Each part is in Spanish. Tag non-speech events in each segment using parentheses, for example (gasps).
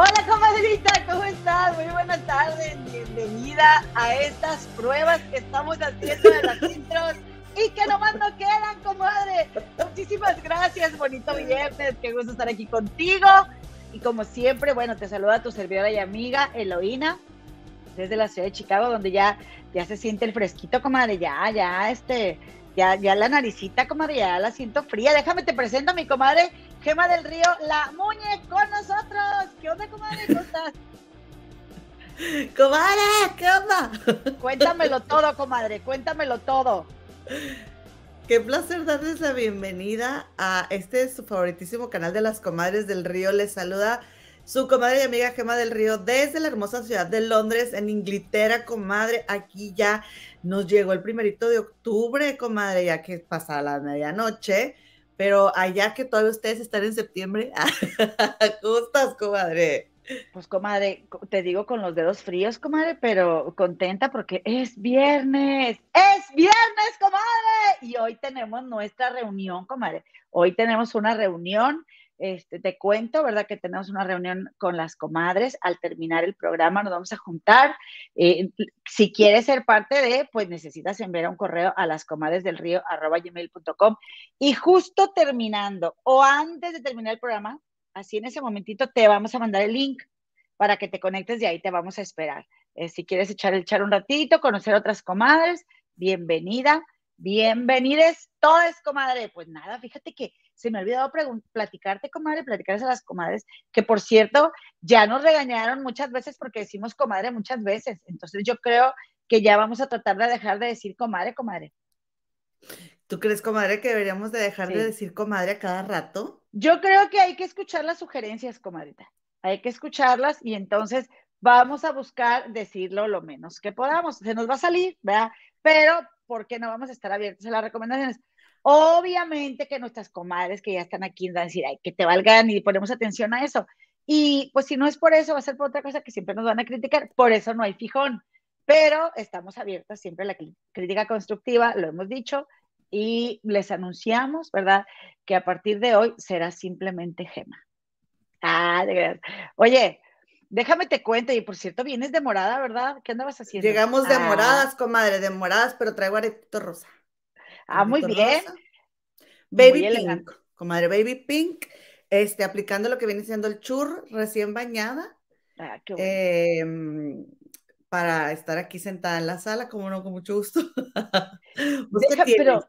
Hola, comadrita, ¿cómo estás? Muy buenas tardes. Bienvenida a estas pruebas que estamos haciendo de las intros y que nomás no quedan, comadre. Muchísimas gracias, bonito viernes. Qué gusto estar aquí contigo. Y como siempre, bueno, te saluda tu servidora y amiga Eloína desde la ciudad de Chicago, donde ya, ya se siente el fresquito, comadre. Ya, ya, este, ya, ya la naricita, comadre, ya la siento fría. Déjame te presento a mi comadre Gema del Río, la Muñe con nosotros. ¿Qué onda, comadre? ¿Cómo estás? (laughs) Comadre, ¿qué onda? (laughs) Cuéntamelo todo, comadre, cuéntamelo todo. Qué placer darles la bienvenida a este su favoritísimo canal de las comadres del río. Les saluda su comadre y amiga Gema del Río desde la hermosa ciudad de Londres, en Inglaterra, comadre. Aquí ya nos llegó el primerito de octubre, comadre, ya que pasa la medianoche. Pero allá que todavía ustedes están en septiembre, (laughs) ¿cómo estás, comadre? Pues, comadre, te digo con los dedos fríos, comadre, pero contenta porque es viernes, es viernes, comadre. Y hoy tenemos nuestra reunión, comadre. Hoy tenemos una reunión este, te cuento, ¿verdad? Que tenemos una reunión con las comadres. Al terminar el programa nos vamos a juntar. Eh, si quieres ser parte de, pues necesitas enviar un correo a las comadres. Y justo terminando o antes de terminar el programa, así en ese momentito te vamos a mandar el link para que te conectes y ahí te vamos a esperar. Eh, si quieres echar, echar un ratito, conocer otras comadres, bienvenida, bienvenides todas, comadre. Pues nada, fíjate que se me ha olvidado platicarte, comadre, platicarles a las comadres, que por cierto, ya nos regañaron muchas veces porque decimos comadre muchas veces. Entonces yo creo que ya vamos a tratar de dejar de decir comadre, comadre. ¿Tú crees, comadre, que deberíamos de dejar de decir comadre a cada rato? Yo creo que hay que escuchar las sugerencias, comadrita. Hay que escucharlas y entonces vamos a buscar decirlo lo menos que podamos. Se nos va a salir, ¿verdad? Pero, ¿por qué no vamos a estar abiertos a las recomendaciones? Obviamente que nuestras comadres que ya están aquí van a decir, ay, que te valgan y ponemos atención a eso. Y pues si no es por eso, va a ser por otra cosa que siempre nos van a criticar. Por eso no hay fijón. Pero estamos abiertas siempre a la crítica constructiva, lo hemos dicho, y les anunciamos, ¿verdad? Que a partir de hoy será simplemente Gema. Ah, de verdad. Oye, déjame te cuento, y por cierto, vienes de morada, ¿verdad? ¿Qué andabas haciendo? Llegamos de ah. moradas, comadre, de moradas, pero traigo aretito rosa. Ah, muy bien. Baby Pink, comadre, Baby Pink, este, aplicando lo que viene siendo el chur recién bañada. Ah, em, para estar aquí sentada en la sala, como no, con mucho gusto. (laughs) pero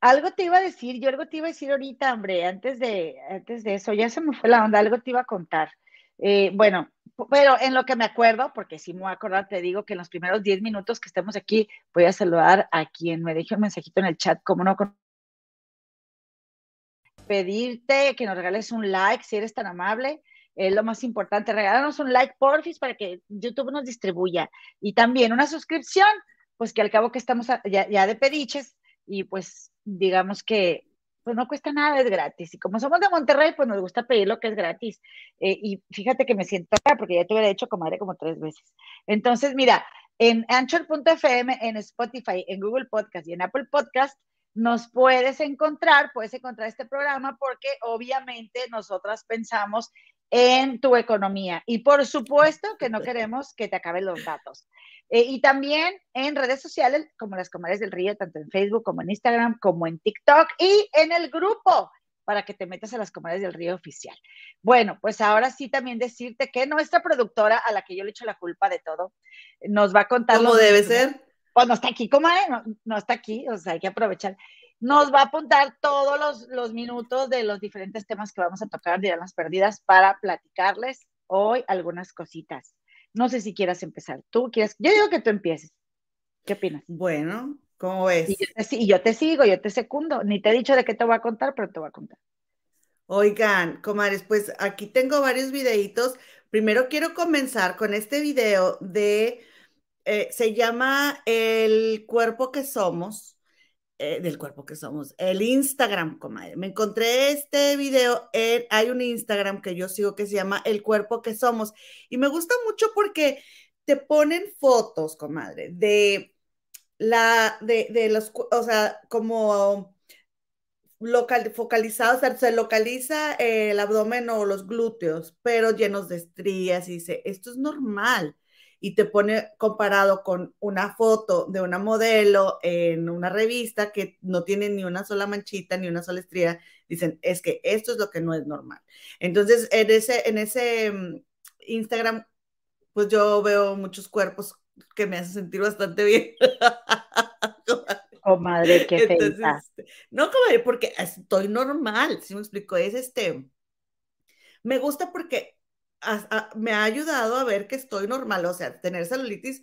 algo te iba a decir, yo algo te iba a decir ahorita, hombre, antes de, antes de eso, ya se me fue la onda, algo te iba a contar. Eh, bueno, pero en lo que me acuerdo, porque si me voy a acordar, te digo que en los primeros 10 minutos que estemos aquí, voy a saludar a quien me deje un mensajito en el chat, como no pedirte que nos regales un like si eres tan amable. Es lo más importante, regálanos un like, porfis, para que YouTube nos distribuya. Y también una suscripción, pues que al cabo que estamos ya, ya de pediches, y pues digamos que pues no cuesta nada, es gratis. Y como somos de Monterrey, pues nos gusta pedir lo que es gratis. Eh, y fíjate que me siento acá porque ya te hubiera hecho comadre como tres veces. Entonces, mira, en Anchor.fm, en Spotify, en Google Podcast y en Apple Podcast, nos puedes encontrar, puedes encontrar este programa porque obviamente nosotras pensamos en tu economía y por supuesto que no queremos que te acaben los datos. Eh, y también en redes sociales como las Comadres del Río, tanto en Facebook como en Instagram, como en TikTok y en el grupo para que te metas a las Comadres del Río oficial. Bueno, pues ahora sí también decirte que nuestra productora, a la que yo le echo la culpa de todo, nos va a contar. ¿Cómo debe ser? Pues no está aquí, comadre, no, no está aquí, o sea, hay que aprovechar nos va a apuntar todos los, minutos de los diferentes temas que vamos a tocar, de las perdidas, para platicarles hoy algunas cositas. No sé si quieras empezar. Tú quieres, yo digo que tú empieces. ¿Qué opinas? Bueno, ¿cómo ves? Y yo, te, sigo, yo te secundo. Ni te he dicho de qué te voy a contar, pero te voy a contar. Oigan, comadres, pues aquí tengo varios videitos. Primero quiero comenzar con este video de, eh, se llama El cuerpo que somos eh, del cuerpo que somos. El Instagram, comadre. Me encontré este video, en, hay un Instagram que yo sigo que se llama El cuerpo que somos. Y me gusta mucho porque te ponen fotos, comadre, de la, de, de los, o sea, como local, se localiza el abdomen o los glúteos, pero llenos de estrías y dice, esto es normal. Y te pone comparado con una foto de una modelo en una revista que no tiene ni una sola manchita, ni una sola estría. Dicen, es que esto es lo que no es normal. Entonces, en ese, en ese mm, Instagram, pues yo veo muchos cuerpos que me hacen sentir bastante bien. (laughs) Comadre, qué Entonces, No, comadre, porque estoy normal, si me explico, es este, me gusta porque me ha ayudado a ver que estoy normal, o sea, tener celulitis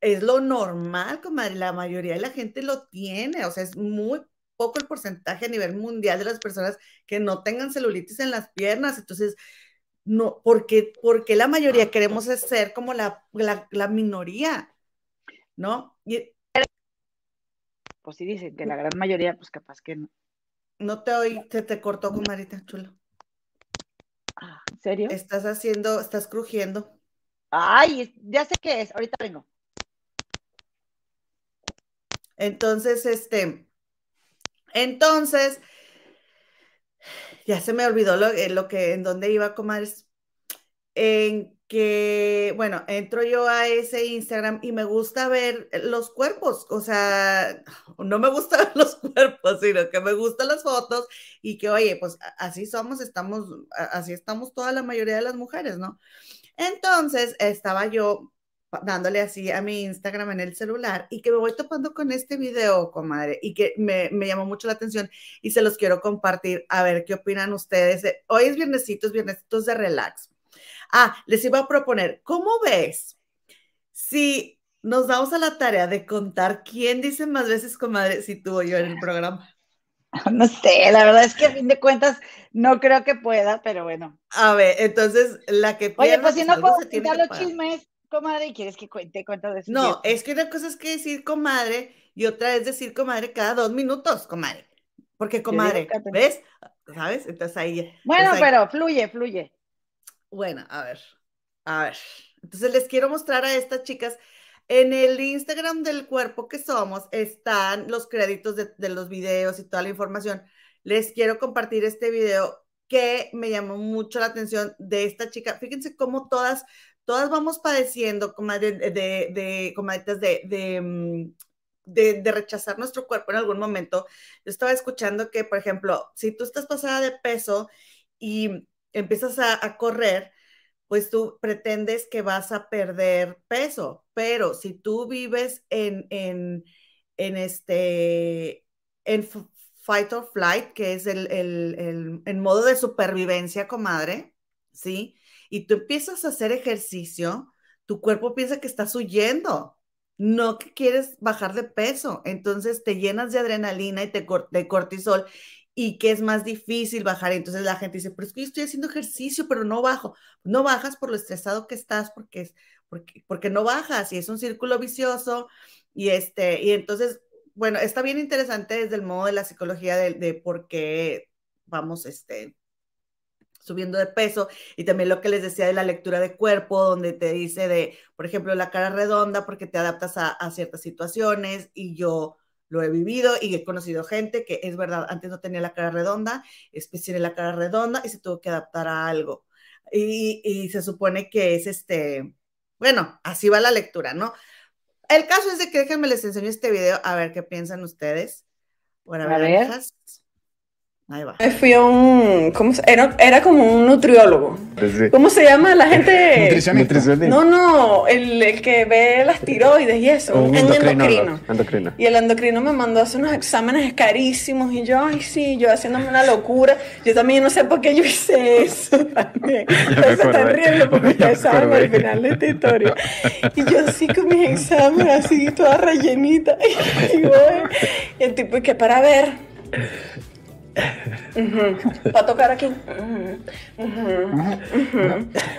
es lo normal, comadre, la mayoría de la gente lo tiene, o sea, es muy poco el porcentaje a nivel mundial de las personas que no tengan celulitis en las piernas, entonces, no, porque, porque la mayoría queremos ser como la, la, la minoría, ¿no? Y, pues sí dicen que la gran mayoría, pues capaz que no. No te oí, se te cortó, comadita, chulo. ¿En serio? Estás haciendo, estás crujiendo. Ay, ya sé qué es, ahorita vengo. Entonces, este, entonces, ya se me olvidó lo, eh, lo que, en dónde iba, comadres. En que, bueno, entro yo a ese Instagram y me gusta ver los cuerpos, o sea, (laughs) no me gusta ver los cuerpos, sino que me gustan las fotos y que, oye, pues así somos, estamos, así estamos toda la mayoría de las mujeres, ¿no? Entonces, estaba yo dándole así a mi Instagram en el celular y que me voy topando con este video, comadre, y que me, me llamó mucho la atención y se los quiero compartir, a ver qué opinan ustedes. Hoy es viernesitos, viernesitos de relax. Ah, les iba a proponer, ¿cómo ves si nos damos a la tarea de contar quién dice más veces comadre si tú o yo en el programa? (laughs) No sé, la verdad es que a fin de cuentas no creo que pueda, pero bueno. A ver, entonces la que Oye, pues si no puedo contar los chismes, comadre, y quieres que cuente cuántas veces. No, es que una cosa es que decir comadre y otra es decir comadre cada dos minutos, comadre. Porque comadre, ¿ves? ¿Sabes? Entonces ahí. Bueno, pero fluye, fluye. Bueno, a ver, a ver. Entonces les quiero mostrar a estas chicas. En el Instagram del cuerpo que somos están los créditos de, los videos y toda la información. Les quiero compartir este video que me llamó mucho la atención de esta chica. Fíjense cómo todas, todas vamos padeciendo de, de, de, de, mm, de, de, rechazar nuestro cuerpo en algún momento. Yo estaba escuchando que, por ejemplo, si tú estás pasada de peso y empiezas a, correr, pues tú pretendes que vas a perder peso, pero si tú vives en, en, en este, en fight or flight, que es el, el, el, modo de supervivencia, comadre, ¿sí? Y tú empiezas a hacer ejercicio, tu cuerpo piensa que estás huyendo, no que quieres bajar de peso, entonces te llenas de adrenalina y te, de cortisol y que es más difícil bajar. Entonces la gente dice, pero es que yo estoy haciendo ejercicio, pero no bajo. No bajas por lo estresado que estás, porque, es, porque, porque no bajas y es un círculo vicioso. Y, este, y entonces, bueno, está bien interesante desde el modo de la psicología de, de por qué vamos este, subiendo de peso y también lo que les decía de la lectura de cuerpo, donde te dice de, por ejemplo, la cara redonda porque te adaptas a, a ciertas situaciones y yo lo he vivido y he conocido gente que es verdad, antes no tenía la cara redonda, después tiene la cara redonda y se tuvo que adaptar a algo. Y, se supone que es este, bueno, así va la lectura, ¿no? El caso es de que déjenme les enseño este video a ver qué piensan ustedes. Bueno, a ver. Ahí va. Fui a un. ¿cómo se, era, era como un nutriólogo. ¿Cómo se llama la gente? Nutricionista. No, no, el, el, que ve las tiroides y eso. Un endocrino. endocrino. Y el endocrino me mandó a hacer unos exámenes carísimos y yo, ay, sí, yo haciéndome una locura. Yo también no sé por qué yo hice eso (laughs) también. (laughs) se están riendo porque (laughs) ya saben al final de esta historia. Y yo así con mis exámenes, así, toda rellenita. Y, voy, y el tipo, que para ver para tocar aquí.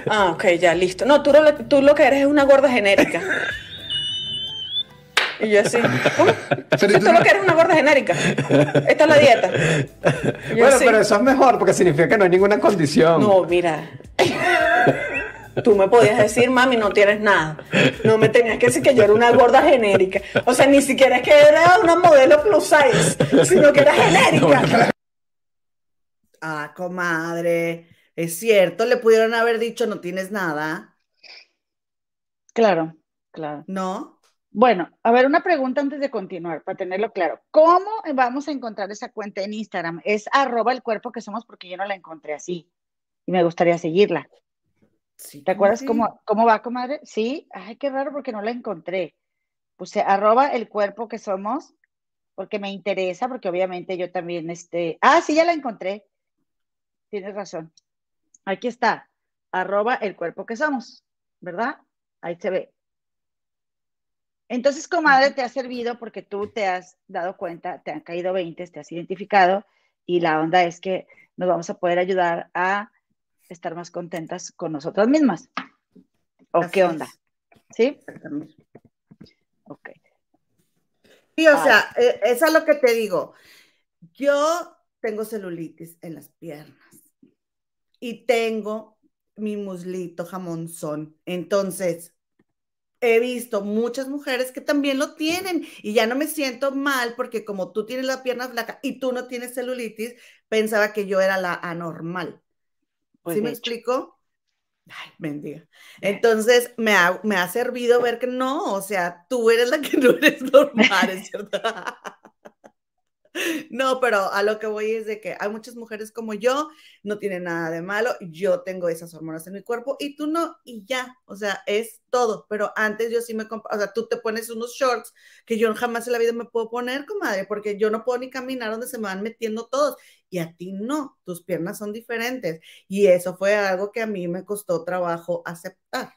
Ah, ok, ya, listo. No, tú, tú lo que eres es una gorda genérica. Y yo así, ¿cómo? Pero tú lo que eres una gorda genérica. Esta es la dieta. Bueno, pero eso es mejor porque significa que no hay ninguna condición. No, mira. Tú me podías decir, mami, no tienes nada. No me tenías que decir que yo era una gorda genérica. O sea, ni siquiera es que era una modelo plus size, sino que era genérica. Ah, comadre, es cierto, le pudieron haber dicho no tienes nada. Claro, claro. ¿No? Bueno, a ver, una pregunta antes de continuar, para tenerlo claro. ¿Cómo vamos a encontrar esa cuenta en Instagram? Es arroba el cuerpo que somos porque yo no la encontré así y me gustaría seguirla. ¿Te acuerdas cómo, cómo va, comadre? Sí, ay, qué raro porque no la encontré. Puse arroba el cuerpo que somos porque me interesa, porque obviamente yo también, este, ah, sí, ya la encontré. Tienes razón. Aquí está, arroba el cuerpo que somos, ¿verdad? Ahí se ve. Entonces, comadre, te ha servido porque tú te has dado cuenta, te han caído 20, te has identificado y la onda es que nos vamos a poder ayudar a estar más contentas con nosotras mismas. ¿O qué onda? ¿Sí? Ok. Sí, o sea, e, es a lo que te digo. Yo tengo celulitis en las piernas y tengo mi muslito jamonzón. Entonces, he visto muchas mujeres que también lo tienen y ya no me siento mal porque como tú tienes la pierna flaca y tú no tienes celulitis, pensaba que yo era la anormal. Pues ¿Sí me explico? Ay, bendiga. Entonces, me ha, me ha servido ver que no, o sea, tú eres la que no eres normal, ¿es cierto? (laughs) No, pero a lo que voy es de que hay muchas mujeres como yo, no tiene nada de malo, yo tengo esas hormonas en mi cuerpo y tú no, y ya, o sea, es todo, pero antes yo sí me, o sea, tú te pones unos shorts que yo jamás en la vida me puedo poner, comadre, porque yo no puedo ni caminar donde se me van metiendo todos, y a ti no, tus piernas son diferentes, y eso fue algo que a mí me costó trabajo aceptar.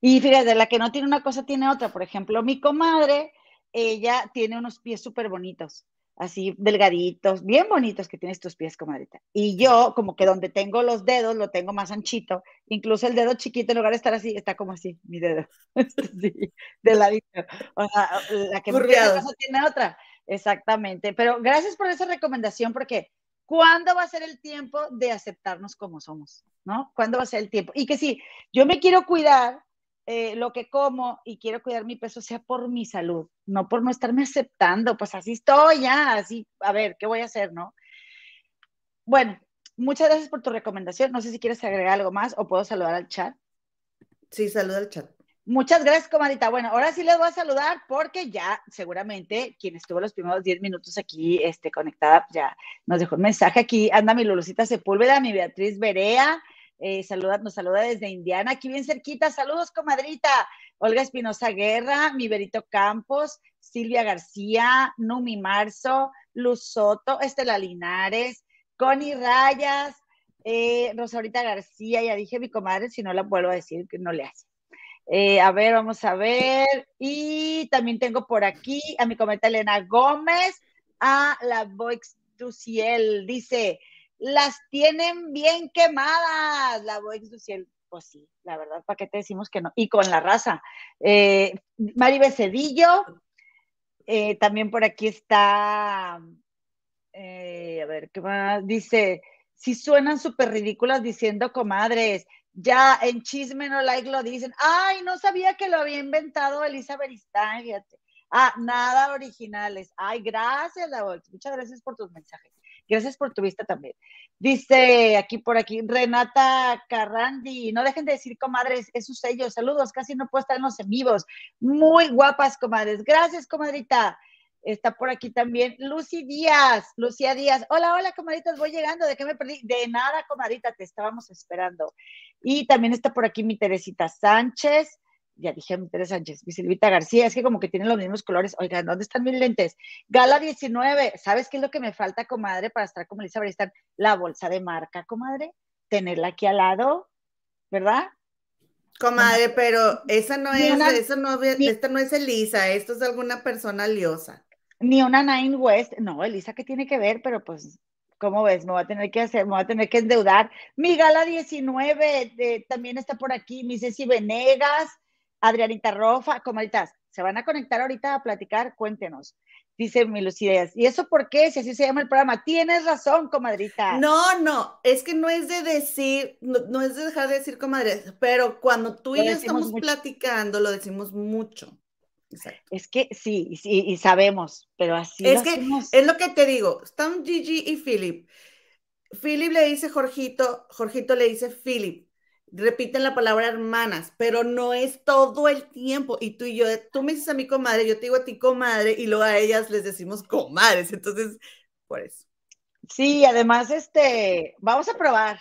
Y fíjate, la que no tiene una cosa tiene otra, por ejemplo, mi comadre, ella tiene unos pies súper bonitos, así delgaditos, bien bonitos que tienes tus pies, comadrita. Y yo, como que donde tengo los dedos, lo tengo más anchito, incluso el dedo chiquito, en lugar de estar así, está como así, mi dedo, (laughs) sí, de ladito. O sea, la que no tiene otra, exactamente. Pero gracias por esa recomendación, porque ¿cuándo va a ser el tiempo de aceptarnos como somos? ¿No? ¿Cuándo va a ser el tiempo? Y que si yo me quiero cuidar, eh, lo que como y quiero cuidar mi peso sea por mi salud, no por no estarme aceptando, pues así estoy ya, así, a ver, ¿qué voy a hacer, no? Bueno, muchas gracias por tu recomendación. No sé si quieres agregar algo más o puedo saludar al chat. Sí, saluda al chat. Muchas gracias, comadita. Bueno, ahora sí les voy a saludar porque ya seguramente quien estuvo los primeros 10 minutos aquí este, conectada, ya nos dejó un mensaje aquí. Anda mi Lulucita Sepúlveda, mi Beatriz Berea, eh, saluda, nos saluda desde Indiana, aquí bien cerquita. Saludos, comadrita. Olga Espinosa Guerra, mi Berito Campos, Silvia García, Numi Marzo, Luz Soto, Estela Linares, Connie Rayas, eh, Rosaurita García, ya dije mi comadre, si no la vuelvo a decir, que no le hace. Eh, a ver, vamos a ver. Y también tengo por aquí a mi comadre Elena Gómez, a la Voix Duciel. Dice, las tienen bien quemadas, la Voix Duciel. Pues sí, la verdad, ¿para qué te decimos que no? Y con la raza. Eh, Mari Becedillo, eh, también por aquí está, eh, a ver, ¿qué más? Dice, si suenan súper ridículas diciendo comadres, ya en chisme no like lo dicen, ay, no sabía que lo había inventado Elizabeth Stein, fíjate. Ah, nada originales. Ay, gracias, la Muchas gracias por tus mensajes. Gracias por tu vista también. Dice aquí por aquí Renata Carrandi, no dejen de decir comadres, es su sello. Saludos, casi no puedo estar en los en vivos. Muy guapas, comadres. Gracias, comadrita. Está por aquí también Lucy Díaz, Lucía Díaz. Hola, hola, comadritas, voy llegando. ¿De qué me perdí? De nada, comadrita, te estábamos esperando. Y también está por aquí mi Teresita Sánchez ya dije Teresa Sánchez, mi Silvita García, es que como que tienen los mismos colores. Oigan, ¿dónde están mis lentes? Gala 19, ¿sabes qué es lo que me falta, comadre, para estar como Elizabeth? Están la bolsa de marca, comadre, tenerla aquí al lado, ¿verdad? Comadre, pero esa no es, eso no, esta no es Elisa, esto es alguna persona liosa. Ni una Nine West, no, Elisa, ¿qué tiene que ver? Pero pues ¿Cómo ves? Me voy a tener que hacer, me voy a tener que endeudar. Mi gala 19 también está por aquí, mi Ceci Venegas, Adrianita Rofa, comaditas, se van a conectar ahorita a platicar, cuéntenos. dice mi Lucidez. ¿Y eso por qué? Si así se llama el programa. Tienes razón, comadrita. No, no, es que no es de decir, no, es de dejar de decir comadre, pero cuando tú y yo estamos platicando, lo decimos mucho. Es que sí, sí, y sabemos, pero así. Es que es lo que te digo, están Gigi y Philip. Philip le dice Jorgito, Jorgito le dice Philip. Repiten la palabra hermanas, pero no es todo el tiempo. Y tú y yo, tú me dices a mi comadre, yo te digo a ti comadre, y luego a ellas les decimos comadres. Entonces, por eso. Sí, además, este, vamos a probar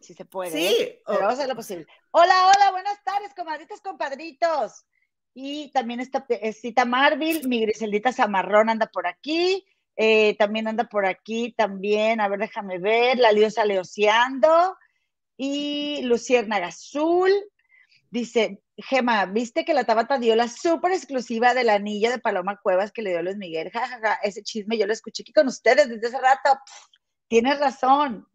si se puede. Sí, ¿eh? pero vamos a hacer lo posible. Hola, hola, buenas tardes, comadritas, compadritos. Y también está Cita Marville, mi Griseldita Zamarrón anda por aquí. Eh, también anda por aquí, también, a ver, déjame ver, la Liosa Leoseando. Y Luciérnaga Azul. Dice, Gema, ¿viste que la Tabata dio la súper exclusiva del anillo de Paloma Cuevas que le dio Luis Miguel? Ja, ja, ja, ese chisme yo lo escuché aquí con ustedes desde hace rato. tienes razón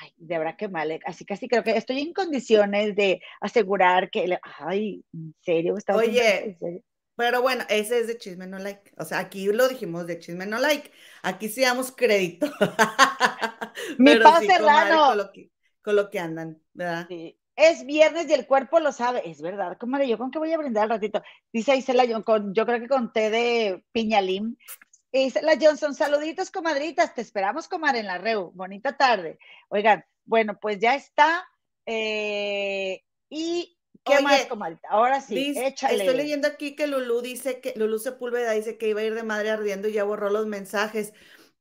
ay, de verdad que mal, eh, así casi creo que estoy en condiciones de asegurar que, ay, en serio, está Oye, pero bueno, ese es de chisme no like, o sea, aquí lo dijimos de chisme no like, aquí sí damos crédito. (laughs) Mi paz Serrano. Con lo, que, andan, ¿verdad? Sí. Es viernes y el cuerpo lo sabe, es verdad, comadre, yo con qué voy a brindar al ratito. Dice Isela, yo, con, yo creo que con té de piñalín, la Johnson, saluditos, comadritas. Te esperamos, comadre, en la REU. Bonita tarde. Oigan, bueno, pues ya está. Eh, y ¿Qué más, comadrita? Ahora sí, échale. Estoy leyendo aquí que Lulú dice que, Lulú Sepúlveda dice que iba a ir de madre ardiendo y ya borró los mensajes.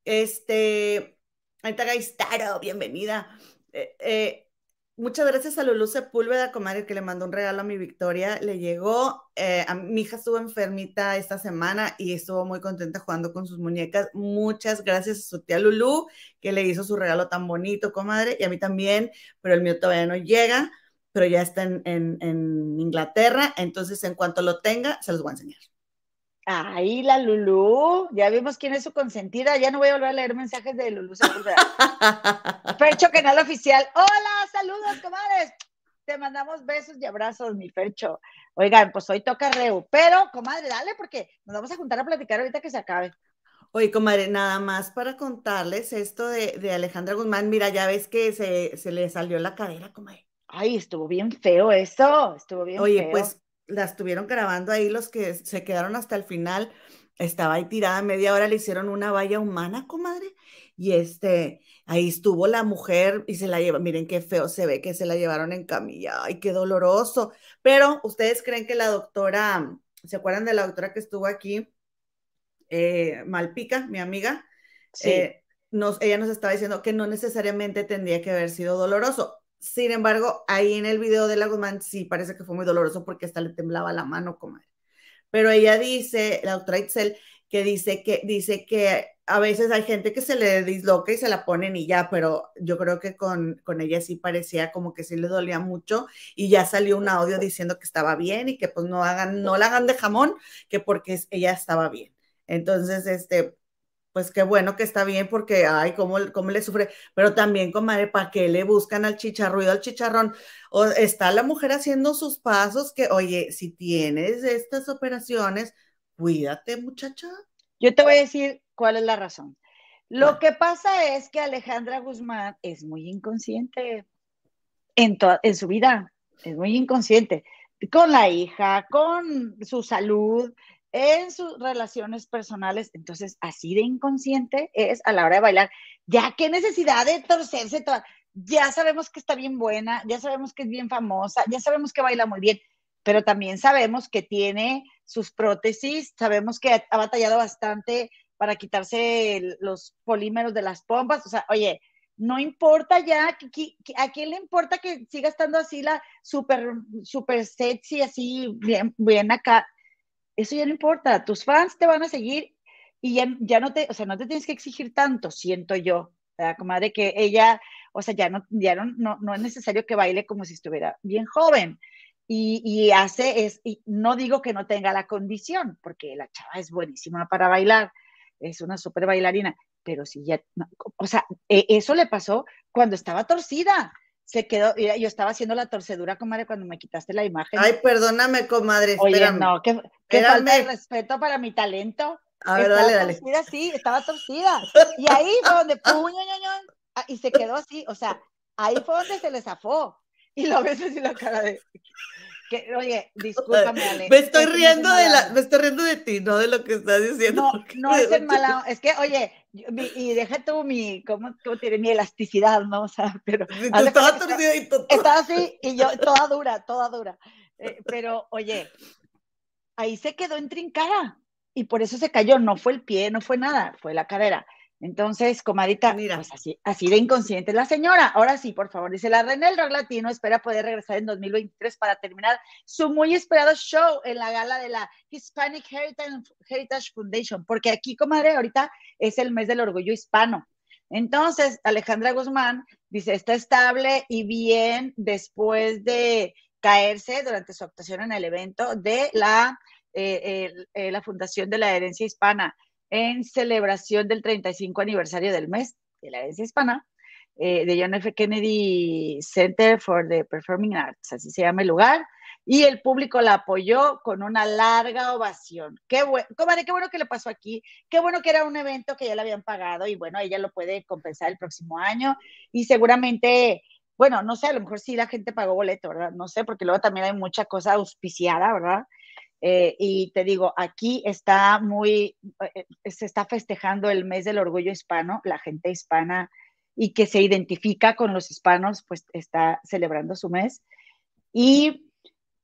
Este, ahorita Gaistaro, bienvenida. Eh, eh, Muchas gracias a Lulu Sepúlveda, comadre, que le mandó un regalo a mi Victoria. Le llegó, eh, a, mi hija estuvo enfermita esta semana y estuvo muy contenta jugando con sus muñecas. Muchas gracias a su tía Lulu, que le hizo su regalo tan bonito, comadre, y a mí también, pero el mío todavía no llega, pero ya está en, en Inglaterra. Entonces, en cuanto lo tenga, se los voy a enseñar. Ay, la Lulú, ya vimos quién es su consentida, ya no voy a volver a leer mensajes de Lulú (laughs) Fercho Canal Oficial, hola, saludos, comadres. Te mandamos besos y abrazos, mi Fercho. Oigan, pues hoy toca Reu, pero, comadre, dale, porque nos vamos a juntar a platicar ahorita que se acabe. Oye, comadre, nada más para contarles esto de, Alejandra Guzmán, mira, ya ves que se, se, le salió la cadera, comadre. Ay, estuvo bien feo eso, estuvo bien Oye, feo. Oye, pues la estuvieron grabando ahí los que se quedaron hasta el final. Estaba ahí tirada media hora, le hicieron una valla humana, comadre. Y este, ahí estuvo la mujer y se la lleva. Miren qué feo se ve que se la llevaron en camilla. Ay, qué doloroso. Pero ustedes creen que la doctora, ¿se acuerdan de la doctora que estuvo aquí? Eh, Malpica, mi amiga. Sí. Eh, nos, ella nos estaba diciendo que no necesariamente tendría que haber sido doloroso. Sin embargo, ahí en el video de la Guzmán sí parece que fue muy doloroso porque hasta le temblaba la mano, comadre. Pero ella dice, la doctora Itzel, que dice que, dice que a veces hay gente que se le disloca y se la ponen y ya, pero yo creo que con, con ella sí parecía como que sí le dolía mucho y ya salió un audio diciendo que estaba bien y que pues no hagan, no la hagan de jamón, que porque ella estaba bien. Entonces, este, pues qué bueno que está bien porque, ay, cómo, cómo le sufre, pero también, comadre, ¿para qué le buscan al chicharruido, al chicharrón? O está la mujer haciendo sus pasos que, oye, si tienes estas operaciones, cuídate, muchacha. Yo te voy a decir cuál es la razón. Lo que pasa es que Alejandra Guzmán es muy inconsciente en, en su vida, es muy inconsciente con la hija, con su salud, en sus relaciones personales, entonces así de inconsciente es a la hora de bailar. Ya qué necesidad de torcerse toda. Ya sabemos que está bien buena, ya sabemos que es bien famosa, ya sabemos que baila muy bien, pero también sabemos que tiene sus prótesis, sabemos que ha, batallado bastante para quitarse los polímeros de las pompas, o sea, oye, no importa ya, ¿a quién le importa que siga estando así la súper, súper sexy, así bien, bien acá? Eso ya no importa, tus fans te van a seguir y ya, ya no te, o sea, no te tienes que exigir tanto, siento yo, ¿verdad, comadre? Que ella, o sea, ya no, ya no, no, es necesario que baile como si estuviera bien joven. Y, y, hace, es, y no digo que no tenga la condición, porque la chava es buenísima para bailar, es una súper bailarina, pero si ya, o sea, e, eso le pasó cuando estaba torcida se quedó, yo estaba haciendo la torcedura, comadre, cuando me quitaste la imagen. Ay, perdóname, comadre, Oye, no, qué, falta de respeto para mi talento. A ver, dale, dale. Torcida, sí, estaba torcida. Y ahí fue donde (laughs) puño, ah, y se quedó así, o sea, ahí fue donde se le zafó. Y lo ves así la cara de, oye, discúlpame, Ale. Me estoy riendo de la, me estoy riendo de ti, no de lo que estás diciendo. No, (laughs) no es el mala, es que, oye, y deja tú mi, ¿cómo, cómo tiene mi elasticidad, no? O sea, pero. estaba torcida y todo. Estaba así, y yo, toda dura, toda dura. Eh, pero, oye, ahí se quedó entrincada, y por eso se cayó, no fue el pie, no fue nada, fue la cadera. Entonces, comadita, Mira. Pues así, así de inconsciente la señora. Ahora sí, por favor, dice la reina del rock latino espera poder regresar en 2023 para terminar su muy esperado show en la gala de la Hispanic Heritage, Foundation, porque aquí, comadre, ahorita es el mes del orgullo hispano. Entonces, Alejandra Guzmán dice, está estable y bien después de caerse durante su actuación en el evento de la, eh, eh, la Fundación de la Herencia Hispana en celebración del 35 aniversario del mes de la herencia hispana eh, de John F. Kennedy Center for the Performing Arts, así se llama el lugar, y el público la apoyó con una larga ovación. Qué bueno, qué bueno que le pasó aquí, qué bueno que era un evento que ya le habían pagado y bueno, ella lo puede compensar el próximo año y seguramente, bueno, no sé, a lo mejor sí la gente pagó boleto, ¿verdad? No sé, porque luego también hay mucha cosa auspiciada, ¿verdad? Eh, y te digo, aquí está muy, eh, se está festejando el mes del orgullo hispano, la gente hispana y que se identifica con los hispanos, pues está celebrando su mes. Y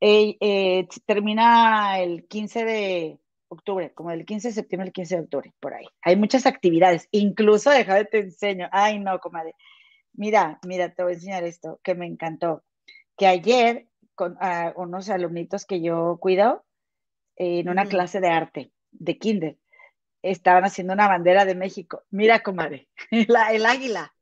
eh, termina el 15 de octubre, como el 15 de septiembre, el 15 de octubre, por ahí. Hay muchas actividades, incluso, déjame te enseño. Ay, no, comadre. Mira, mira, te voy a enseñar esto que me encantó. Que ayer, con ah, unos alumnitos que yo cuido, en una clase de arte, de kinder. Estaban haciendo una bandera de México. Mira, comadre, (laughs) el águila.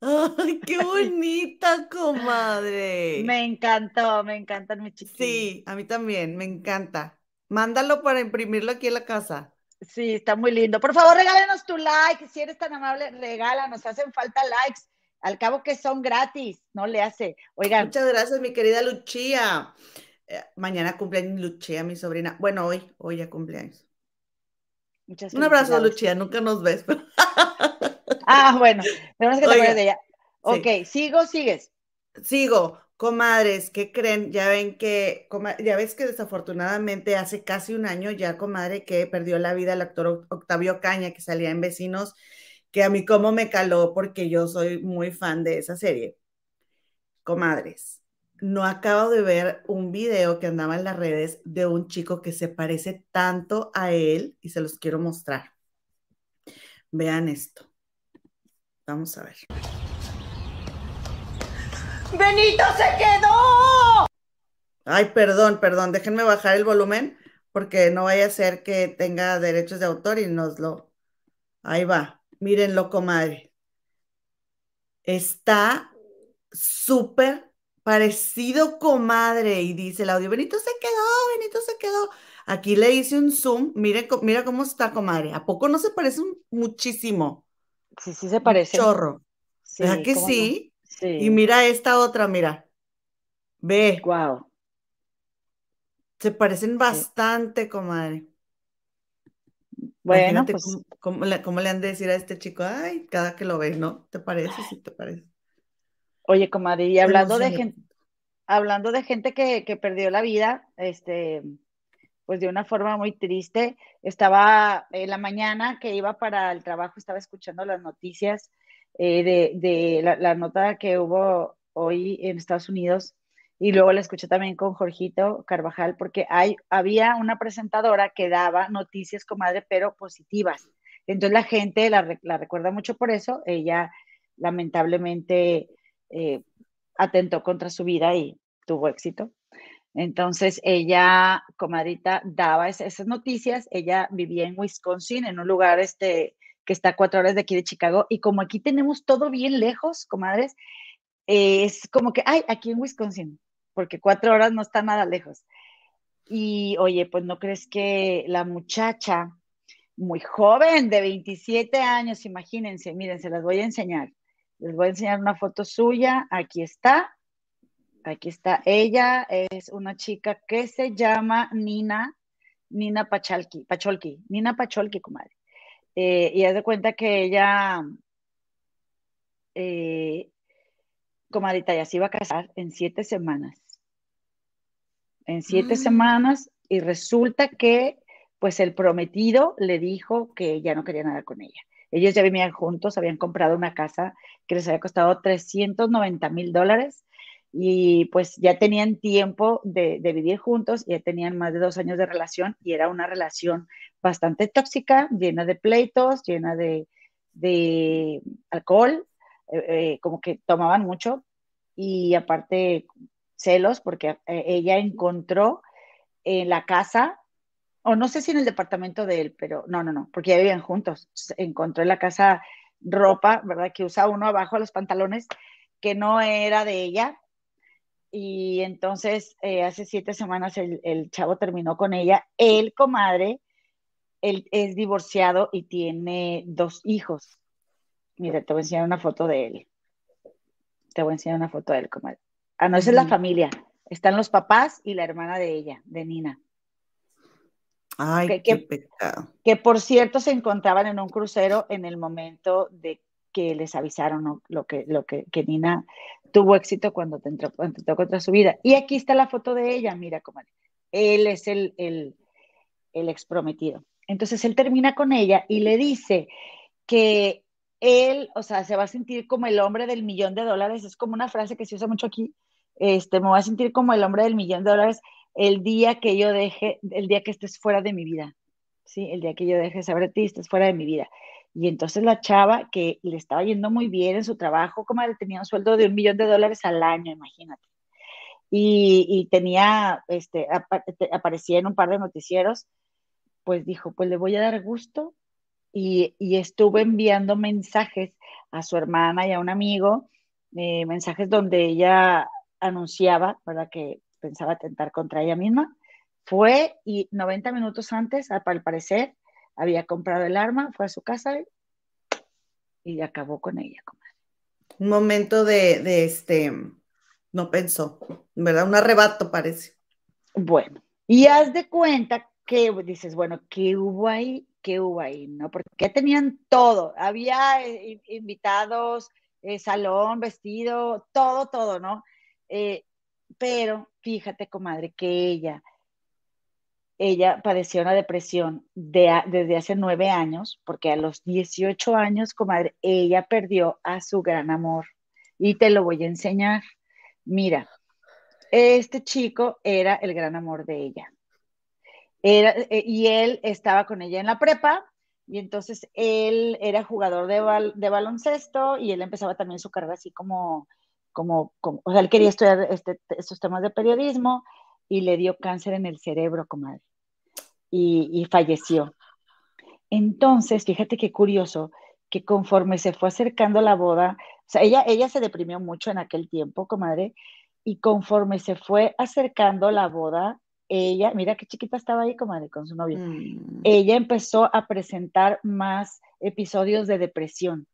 ¡Ay, qué (laughs) bonita, comadre! me encantó, me encantan mis chiquitos. Sí, a mí también, me encanta. Mándalo para imprimirlo aquí en la casa. Sí, está muy lindo. Por favor, regálenos tu like. Si eres tan amable, regálanos. Hacen falta likes. Al cabo que son gratis, no le hace. Oigan. Muchas gracias, mi querida Lucía. Eh, mañana cumpleaños Lucia, mi sobrina. Bueno, hoy, hoy ya cumpleaños. Muchas Un abrazo, Lucia, nunca nos ves. (laughs) ah, bueno, tenemos que te de ella. Ok, ¿sigo sigues? Sigo. Comadres, ¿qué creen? Ya ven que, ya ves que desafortunadamente hace casi un año ya, comadre, que perdió la vida el actor Octavio Caña, que salía en Vecinos, que a mí como me caló porque yo soy muy fan de esa serie. Comadres, no acabo de ver un video que andaba en las redes de un chico que se parece tanto a él y se los quiero mostrar. Vean esto. Vamos a ver. Benito se quedó. Ay, perdón, perdón, déjenme bajar el volumen porque no vaya a ser que tenga derechos de autor y nos lo... Ahí va, mírenlo, comadre. Está súper parecido comadre. Y dice el audio, Benito se quedó, Benito se quedó. Aquí le hice un zoom, mire, mira cómo está comadre. ¿A poco no se parece muchísimo? Sí, sí se parece. Un chorro. Sí, que sí? sí? Y mira esta otra, mira. Ve. Wow. Se parecen bastante, comadre. Bueno, pues... cómo, le, cómo, le, han de decir a este chico, ay, cada que lo ves, ¿no? ¿Te parece? Sí, te parece. Oye, comadre, y hablando de gente, hablando de gente que, perdió la vida, este, pues de una forma muy triste, estaba en la mañana que iba para el trabajo, estaba escuchando las noticias eh, de, la, nota que hubo hoy en Estados Unidos y luego la escuché también con Jorgito Carvajal porque hay, había una presentadora que daba noticias, comadre, pero positivas. Entonces la gente la, la recuerda mucho por eso. Ella lamentablemente eh, atentó contra su vida y tuvo éxito. Entonces ella, comadita, daba esas, noticias. Ella vivía en Wisconsin, en un lugar este, que está cuatro horas de aquí de Chicago. Y como aquí tenemos todo bien lejos, comadres, es como que, ay, aquí en Wisconsin, porque cuatro horas no está nada lejos. Y oye, pues no crees que la muchacha, muy joven, de 27 años, imagínense, miren, se las voy a enseñar. Les voy a enseñar una foto suya. Aquí está. Aquí está ella. Es una chica que se llama Nina Nina Pachalki, Pacholki, Nina Pacholki, comadre. Eh, y haz de cuenta que ella, eh, comadita, ya se iba a casar en siete semanas. En siete mm. semanas, y resulta que, pues, el prometido le dijo que ya no quería nada con ella. Ellos ya vivían juntos, habían comprado una casa que les había costado 390 mil dólares y pues ya tenían tiempo de, vivir juntos, ya tenían más de dos años de relación y era una relación bastante tóxica, llena de pleitos, llena de, alcohol, eh, eh, como que tomaban mucho y aparte celos porque eh, ella encontró en la casa, o no sé si en el departamento de él, pero no, no, no, porque ya vivían juntos, encontró en la casa ropa, ¿verdad? Que usa uno abajo de los pantalones que no era de ella, y entonces eh, hace siete semanas el, chavo terminó con ella. El comadre, él es divorciado y tiene dos hijos. Mira, te voy a enseñar una foto de él. Te voy a enseñar una foto de él, comadre. Ah, no, esa es la familia. Están los papás y la hermana de ella, de Nina. Ay, qué pecado. Que por cierto se encontraban en un crucero en el momento de que les avisaron lo que, lo que, que Nina tuvo éxito cuando te entró, contra su vida. Y aquí está la foto de ella, mira, cómo él es el, el, el ex prometido. Entonces él termina con ella y le dice que él, o sea, se va a sentir como el hombre del millón de dólares, es como una frase que se usa mucho aquí, este, me va a sentir como el hombre del millón de dólares el día que yo deje, el día que estés fuera de mi vida, ¿sí? El día que yo deje de saber de ti, estés fuera de mi vida. Y entonces la chava que le estaba yendo muy bien en su trabajo, como tenía un sueldo de un millón de dólares al año, imagínate. Y, tenía, este, aparecía en un par de noticieros, pues dijo, pues le voy a dar gusto. Y, y estuvo enviando mensajes a su hermana y a un amigo, eh, mensajes donde ella anunciaba, ¿verdad? Que pensaba atentar contra ella misma. Fue y 90 minutos antes, al parecer, había comprado el arma, fue a su casa y acabó con ella. Un momento de, este, no pensó, ¿verdad? Un arrebato parece. Bueno, y haz de cuenta que dices, bueno, ¿qué hubo ahí? ¿Qué hubo ahí? ¿No? Porque tenían todo, había eh, invitados, eh, salón, vestido, todo, todo, ¿no? Eh, pero fíjate, comadre, que ella ella padeció una depresión desde hace nueve años, porque a los 18 años, comadre, ella perdió a su gran amor. Y te lo voy a enseñar. Mira, este chico era el gran amor de ella. Era, eh, y él estaba con ella en la prepa, y entonces él era jugador de, de baloncesto y él empezaba también su carrera así como, como, o sea, él quería estudiar este, estos temas de periodismo y le dio cáncer en el cerebro, comadre y, falleció. Entonces, fíjate qué curioso que conforme se fue acercando la boda, o sea, ella, ella se deprimió mucho en aquel tiempo, comadre, y conforme se fue acercando la boda, ella, mira qué chiquita estaba ahí, comadre, con su novio, mm. ella empezó a presentar más episodios de depresión.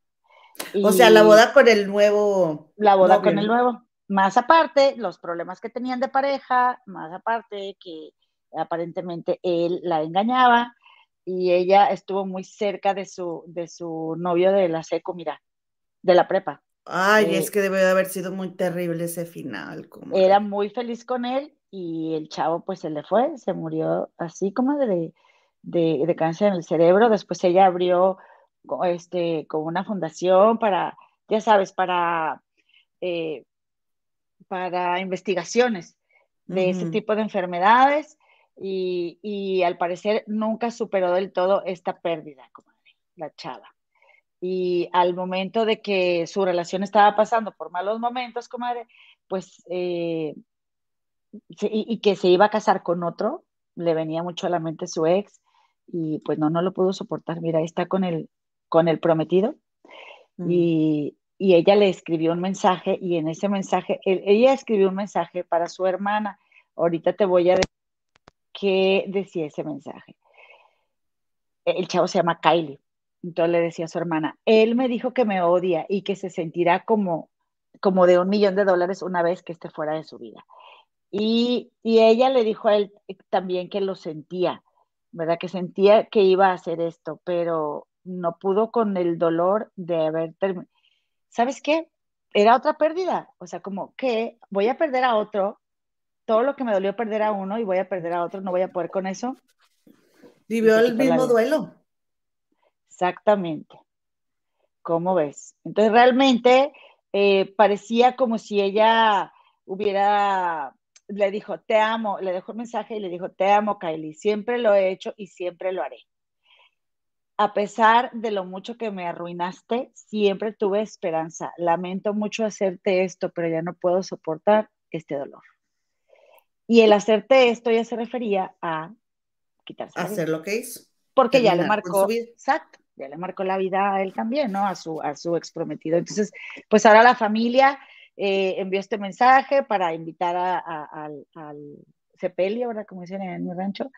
O sea, la boda con el nuevo. La boda con el nuevo. Más aparte, los problemas que tenían de pareja, más aparte que aparentemente él la engañaba y ella estuvo muy cerca de su, de su novio de la seco, mira, de la prepa. Ay, es eh, que debe de haber sido muy terrible ese final. Como... Era muy feliz con él y el chavo pues se le fue, se murió así como de, de, cáncer en el cerebro. Después ella abrió este, como una fundación para, ya sabes, para, eh, para investigaciones de ese tipo de enfermedades y, al parecer nunca superó del todo esta pérdida, comadre, la chava. Y al momento de que su relación estaba pasando por malos momentos, comadre, pues, eh, y, que se iba a casar con otro, le venía mucho a la mente su ex, y pues no, no lo pudo soportar. Mira, ahí está con el, con el prometido. Mm. Y, y, ella le escribió un mensaje, y en ese mensaje, ella escribió un mensaje para su hermana. Ahorita te voy a decir ¿Qué decía ese mensaje. El chavo se llama Kylie. Entonces le decía a su hermana, él me dijo que me odia y que se sentirá como, como de un millón de dólares una vez que esté fuera de su vida. Y, ella le dijo a él también que lo sentía, ¿verdad? Que sentía que iba a hacer esto, pero no pudo con el dolor de haber terminado. ¿Sabes qué? Era otra pérdida, o sea, como que voy a perder a otro, todo lo que me dolió perder a uno y voy a perder a otro, no voy a poder con eso. Vivió el mismo duelo. Exactamente. ¿Cómo ves? Entonces realmente eh, parecía como si ella hubiera, le dijo, te amo, le dejó un mensaje y le dijo, te amo, Kylie, siempre lo he hecho y siempre lo haré. A pesar de lo mucho que me arruinaste, siempre tuve esperanza. Lamento mucho hacerte esto, pero ya no puedo soportar este dolor. Y el hacerte esto ya se refería a quitarse. Hacer lo que hizo. Porque ya le marcó, exacto, ya le marcó la vida a él también, ¿no? A su, a su ex prometido. Entonces, pues ahora la familia eh, envió este mensaje para invitar al, al sepelio, ¿verdad? Como dicen en mi rancho,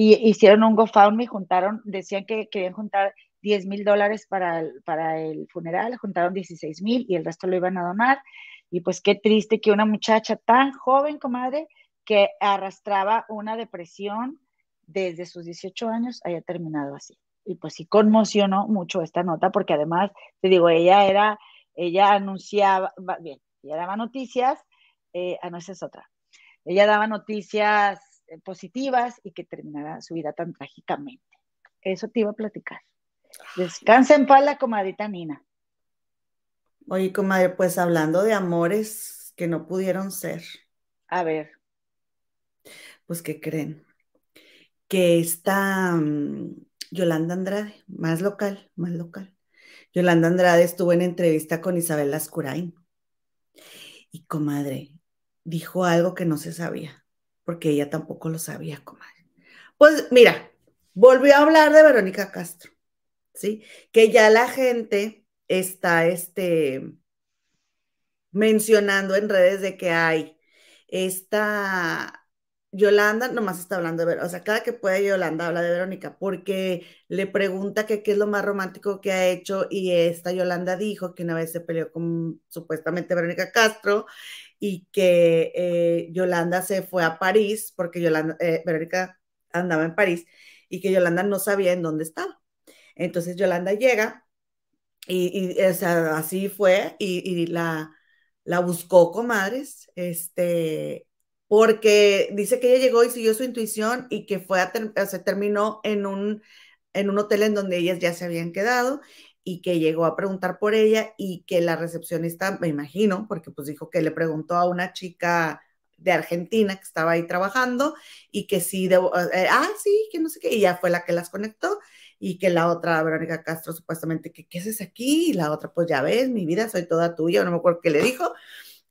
y hicieron un GoFundMe, juntaron, decían que querían juntar 10 mil dólares para el, para el funeral, juntaron 16 mil y el resto lo iban a donar. Y pues qué triste que una muchacha tan joven, comadre, que arrastraba una depresión desde sus 18 años, haya terminado así. Y pues sí conmocionó mucho esta nota, porque además, te digo, ella era, ella anunciaba, bien, ella daba noticias, eh, ah, no, esa es otra. Ella daba noticias positivas y que terminara su vida tan trágicamente. Eso te iba a platicar. Descansa en paz la comadita Nina. Oye, comadre, pues hablando de amores que no pudieron ser. A ver. Pues, ¿qué creen? Que está mm, Yolanda Andrade, más local, más local. Yolanda Andrade estuvo en entrevista con Isabel Lascurain. Y comadre, dijo algo que no se sabía, porque ella tampoco lo sabía, comadre. Pues mira, volvió a hablar de Verónica Castro, ¿sí? Que ya la gente está este, mencionando en redes de que hay esta Yolanda nomás está hablando de, o sea, cada que puede Yolanda habla de Verónica, porque le pregunta qué es lo más romántico que ha hecho y esta Yolanda dijo que una vez se peleó con supuestamente Verónica Castro y que eh, Yolanda se fue a París porque Yolanda, eh, Verónica andaba en París y que Yolanda no sabía en dónde estaba. Entonces Yolanda llega y, y así fue y, y la, la buscó, comadres, este, porque dice que ella llegó y siguió su intuición y que fue a se terminó en un, en un hotel en donde ellas ya se habían quedado y que llegó a preguntar por ella y que la recepcionista, me imagino, porque pues dijo que le preguntó a una chica de Argentina que estaba ahí trabajando y que sí, eh, ah, sí, que no sé qué, y ya fue la que las conectó y que la otra, Verónica Castro, supuestamente, que qué haces aquí, y la otra, pues ya ves, mi vida, soy toda tuya, no me acuerdo qué le dijo,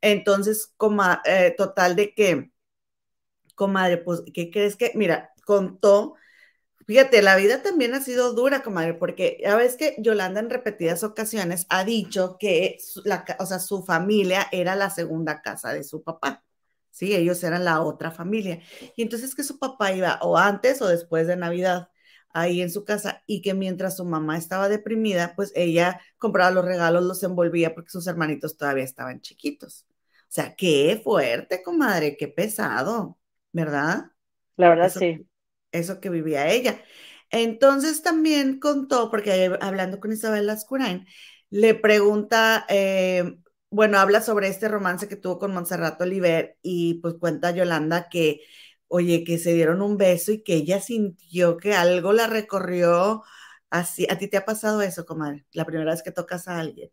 entonces, como, eh, total de que, comadre, pues, ¿qué crees que? Mira, contó, fíjate, la vida también ha sido dura, comadre, porque ya ves que Yolanda en repetidas ocasiones ha dicho que su, la, o sea, su familia era la segunda casa de su papá. Sí, ellos eran la otra familia. Y entonces que su papá iba o antes o después de Navidad ahí en su casa y que mientras su mamá estaba deprimida, pues ella compraba los regalos, los envolvía porque sus hermanitos todavía estaban chiquitos. O sea, qué fuerte, comadre, qué pesado, ¿verdad? La verdad, sí. Eso que vivía ella. Entonces también contó, porque hablando con Isabel Lascurain, le pregunta, eh, bueno, habla sobre este romance que tuvo con Montserrat Oliver y pues cuenta Yolanda que, oye, que se dieron un beso y que ella sintió que algo la recorrió así. ¿A ti te ha pasado eso, comadre? La primera vez que tocas a alguien.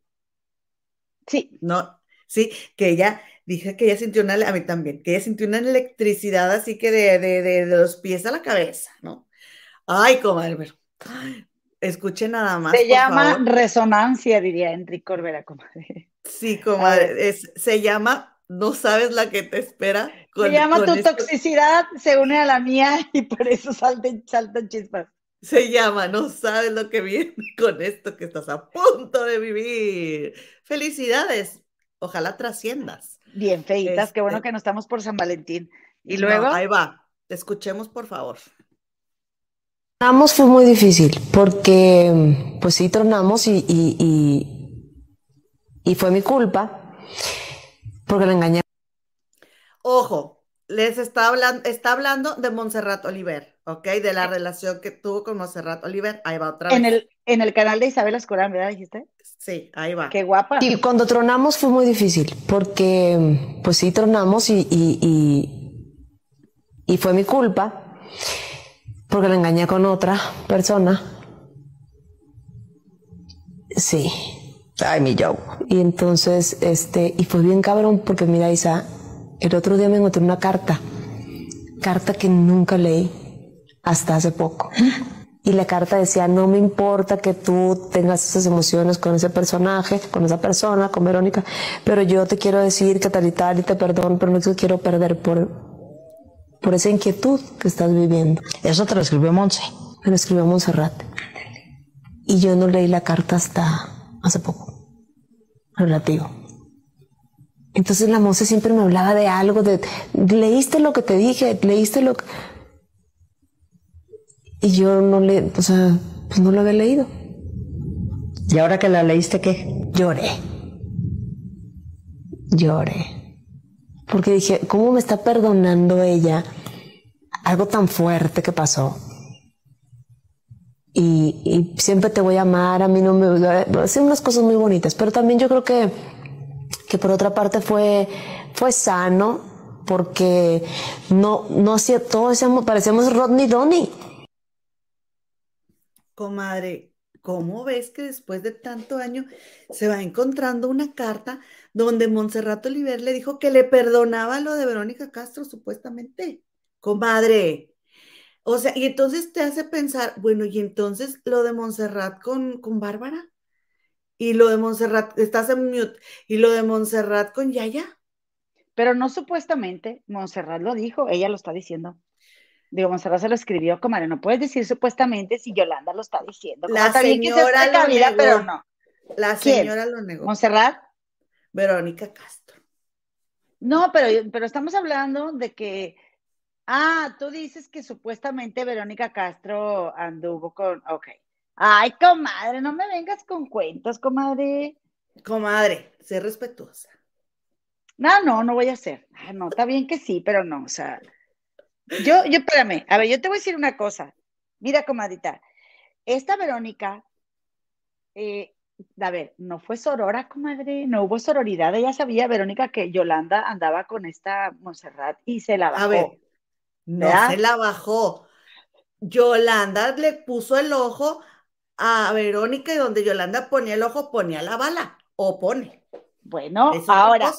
Sí. No, sí, que ella, dije que ella sintió una, a mí también, que ella sintió una electricidad así que de, de, de, los pies a la cabeza, ¿no? Ay, comadre, pero, escuche nada más. Se llama resonancia, diría Enrique Corbera, comadre. Sí, comadre, es, se llama No sabes la que te espera. se llama Tu toxicidad, se une a la mía (laughs) y por eso saltan, saltan chispas. Se llama No sabes lo que viene (laughs) con esto que estás a punto de vivir. Felicidades, ojalá trasciendas. Bien, feitas, qué bueno este que no estamos por San Valentín. Y luego. ahí va, escuchemos por favor. Tronamos fue muy difícil porque, pues sí, tronamos y, y, y, fue mi culpa porque la engañé. Ojo, les está hablando, está hablando de Montserrat Oliver, ¿ok? De la relación que tuvo con Montserrat Oliver. Ahí va otra vez. En el, en el canal de Isabel Escorán, ¿verdad? Dijiste. Sí, ahí va. Qué guapa. Y cuando tronamos fue muy difícil, porque pues sí tronamos y, y, y, y fue mi culpa, porque la engañé con otra persona. Sí. Ay, mi Joe. Y entonces, este, y fue bien cabrón, porque mira, Isa, el otro día me encontré una carta, carta que nunca leí hasta hace poco. (gasps) Y la carta decía, no me importa que tú tengas esas emociones con ese personaje, con esa persona, con Verónica, pero yo te quiero decir que tal y tal y te perdono, pero no te quiero perder por, por esa inquietud que estás viviendo. Eso te lo escribió Monse. Me lo escribió Montserrat. Y yo no leí la carta hasta hace poco. Relativo. Entonces la Monse siempre me hablaba de algo, de, leíste lo que te dije, leíste lo que... Y yo no le, o sea, pues no lo había leído. ¿Y ahora que la leíste qué? Lloré. Lloré. Porque dije, ¿cómo me está perdonando ella algo tan fuerte que pasó? Y, y siempre te voy a amar, a mí no me... Hacer unas cosas muy bonitas, pero también yo creo que, que por otra parte fue, fue sano, porque no, no hacía todo, parecíamos Rodney Donny. Comadre, ¿cómo ves que después de tanto año se va encontrando una carta donde Montserrat Oliver le dijo que le perdonaba lo de Verónica Castro, supuestamente? Comadre. O sea, y entonces te hace pensar, bueno, y entonces lo de Montserrat con, con Bárbara, y lo de Montserrat, estás en mute, y lo de Montserrat con Yaya. Pero no supuestamente, Montserrat lo dijo, ella lo está diciendo. Digo, Monserrat se lo escribió, comadre, no puedes decir supuestamente si Yolanda lo está diciendo. La señora lo negó. pero no. La señora lo negó. ¿Monserrat? Verónica Castro. No, pero, pero estamos hablando de que, ah, tú dices que supuestamente Verónica Castro anduvo con, ok. Ay, comadre, no me vengas con cuentos, comadre. Comadre, sé respetuosa. No, no, no voy a ser. Ah, no, está bien que sí, pero no, o sea, yo, yo, espérame, a ver, yo te voy a decir una cosa. Mira, comadita, esta Verónica, eh, a ver, no fue sorora, comadre, no hubo sororidad. Ella sabía, Verónica, que Yolanda andaba con esta Montserrat y se la bajó. A ver, no se la bajó. Yolanda le puso el ojo a Verónica y donde Yolanda ponía el ojo, ponía la bala o pone. Bueno, ahora,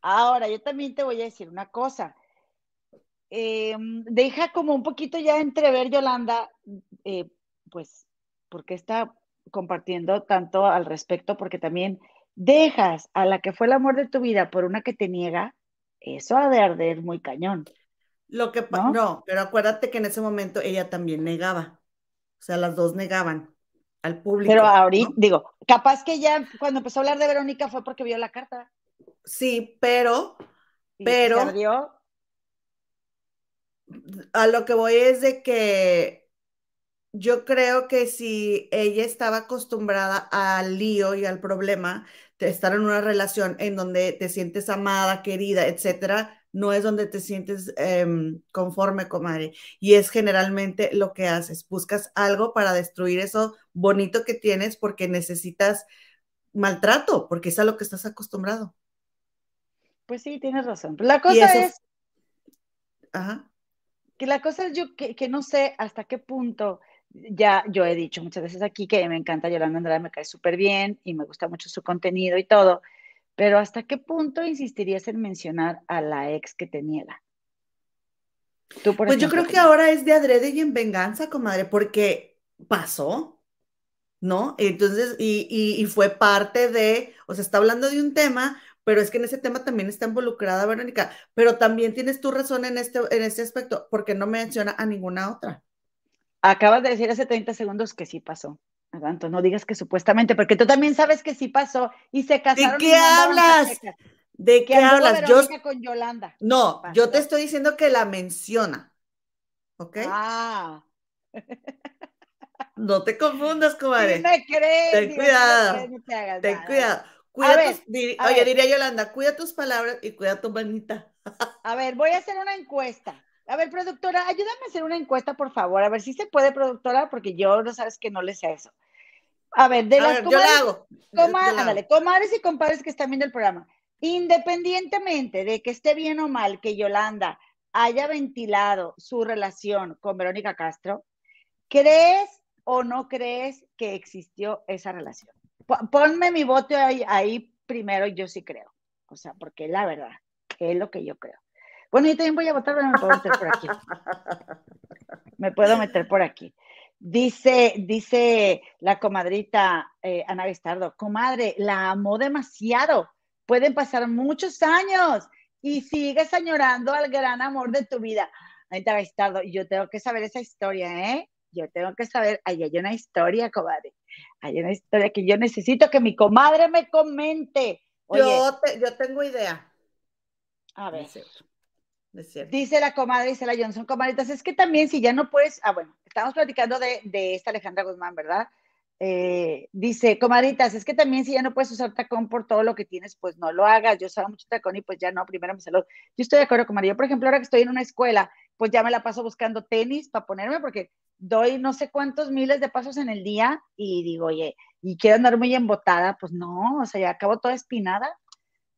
ahora yo también te voy a decir una cosa. Em, deja como un poquito ya entrever Yolanda, eh, pues, porque está compartiendo tanto al respecto, porque también dejas a la que fue el amor de tu vida por una que te niega, eso ha de arder muy cañón. Lo que ¿no? no, pero acuérdate que en ese momento ella también negaba. O sea, las dos negaban al público. Pero ahorita, digo, capaz que ya cuando empezó a hablar de Verónica fue porque vio la carta. Sí, pero, pero, a lo que voy es de que yo creo que si ella estaba acostumbrada al lío y al problema de estar en una relación en donde te sientes amada, querida, etcétera, no es donde te sientes em, conforme, comadre. Y es generalmente lo que haces. Buscas algo para destruir eso bonito que tienes porque necesitas maltrato, porque es a lo que estás acostumbrado. Pues sí, tienes razón. La cosa es. Ajá que la cosa es yo que, que, no sé hasta qué punto, ya yo he dicho muchas veces aquí que me encanta Yolanda Andrade, me cae súper bien y me gusta mucho su contenido y todo, pero hasta qué punto insistirías en mencionar a la ex que te niega. Tú, pues yo creo que ahora es de adrede y en venganza, comadre, porque pasó, ¿no? Entonces, y, y, y fue parte de, o sea, está hablando de un tema, pero es que en ese tema también está involucrada Verónica, pero también tienes tu razón en este, en este aspecto, porque no menciona a ninguna otra. Acabas de decir hace 30 segundos que sí pasó. Entonces no digas que supuestamente, porque tú también sabes que sí pasó y se casaron. ¿De qué hablas? ¿De qué hablas? Yo con Yolanda. No, yo te estoy diciendo que la menciona. ¿Ok? Ah. No te confundas, comadre. Sí me crees. Ten cuidado. ten cuidado. Cuida tus, oye, diría Yolanda, cuida tus palabras y cuida tu manita. A ver, voy a hacer una encuesta. A ver, productora, ayúdame a hacer una encuesta, por favor. A ver si se puede, productora, porque yo no sabes que no le sé eso. A ver, de las yo la hago. comadres y compadres que están viendo el programa, independientemente de que esté bien o mal que Yolanda haya ventilado su relación con Verónica Castro, ¿crees o no crees que existió esa relación? Ponme mi voto ahí, ahí primero, yo sí creo. O sea, porque la verdad, es lo que yo creo. Bueno, yo también voy a votar, pero me puedo meter por aquí. Me puedo meter por aquí. Dice, dice la comadrita eh, Ana Vistardo, comadre, la amó demasiado. Pueden pasar muchos años y sigues añorando al gran amor de tu vida. Anita Vistardo, yo tengo que saber esa historia, ¿eh? Yo tengo que saber, ahí hay una historia, comadre. Hay una historia que yo necesito que mi comadre me comente. yo, yo tengo idea. A ver. Dice la comadre, dice la Johnson, comadritas, es que también si ya no puedes, ah, bueno, estamos platicando de, de esta Alejandra Guzmán, ¿verdad? Eh, dice, comadritas, es que también si ya no puedes usar tacón por todo lo que tienes, pues no lo hagas. Yo usaba mucho tacón y pues ya no, primero me salud. Yo estoy de acuerdo, comadre. Yo, por ejemplo, ahora que estoy en una escuela, pues ya me la paso buscando tenis para ponerme porque doy no sé cuántos miles de pasos en el día y digo, oye, y quiero andar muy embotada, pues no, o sea, ya acabo toda espinada,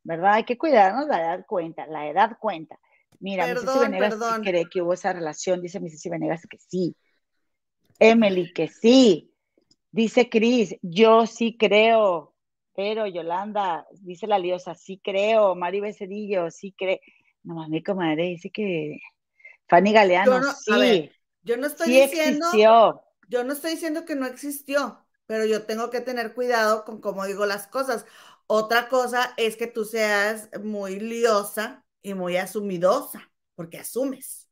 ¿verdad? Hay que cuidarnos, la edad cuenta, la edad cuenta. Mira, perdón, Venegas cree que hubo esa relación, dice Mrs. Venegas que sí. Emily, que sí. Dice Cris, yo sí creo. Pero Yolanda, dice la liosa, sí creo. Mari Becedillo, sí cree. No, mi comadre dice que Fanny Galeano, sí. yo no estoy diciendo. Yo no estoy diciendo que no existió, pero yo tengo que tener cuidado con cómo digo las cosas. Otra cosa es que tú seas muy liosa y muy asumidosa, porque asumes.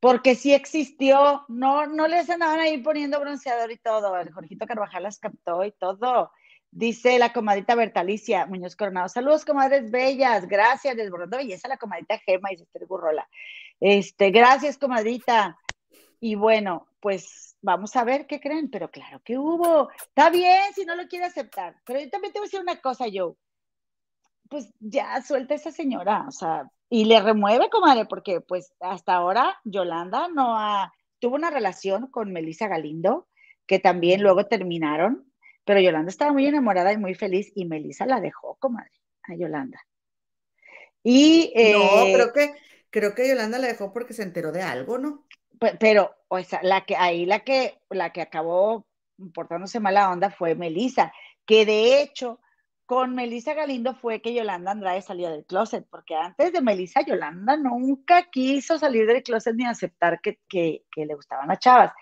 Porque sí existió, no, no les andaban ahí poniendo bronceador y todo, el Jorgito Carvajal las captó y todo. Dice la comadita Bertalicia Muñoz Coronado. Saludos, comadres bellas. Gracias, desbordando belleza la comadita Gema y Esther Burrola. Este, gracias, comadita. Y bueno, pues vamos a ver qué creen, pero claro que hubo. Está bien si no lo quiere aceptar, pero yo también te voy a decir una cosa, yo pues ya suelta a esa señora, o sea, y le remueve, comadre, porque pues hasta ahora Yolanda no ha, tuvo una relación con Melissa Galindo, que también luego terminaron, pero Yolanda estaba muy enamorada y muy feliz y Melissa la dejó, comadre, a Yolanda. Y, no, eh, creo que, creo que Yolanda la dejó porque se enteró de algo, ¿no? Pero, o sea, la que, ahí la que, la que acabó portándose mala onda fue Melissa, que de hecho con Melissa Galindo fue que Yolanda Andrade salió del closet, porque antes de Melissa, Yolanda nunca quiso salir del closet ni aceptar que, le gustaban las chavas.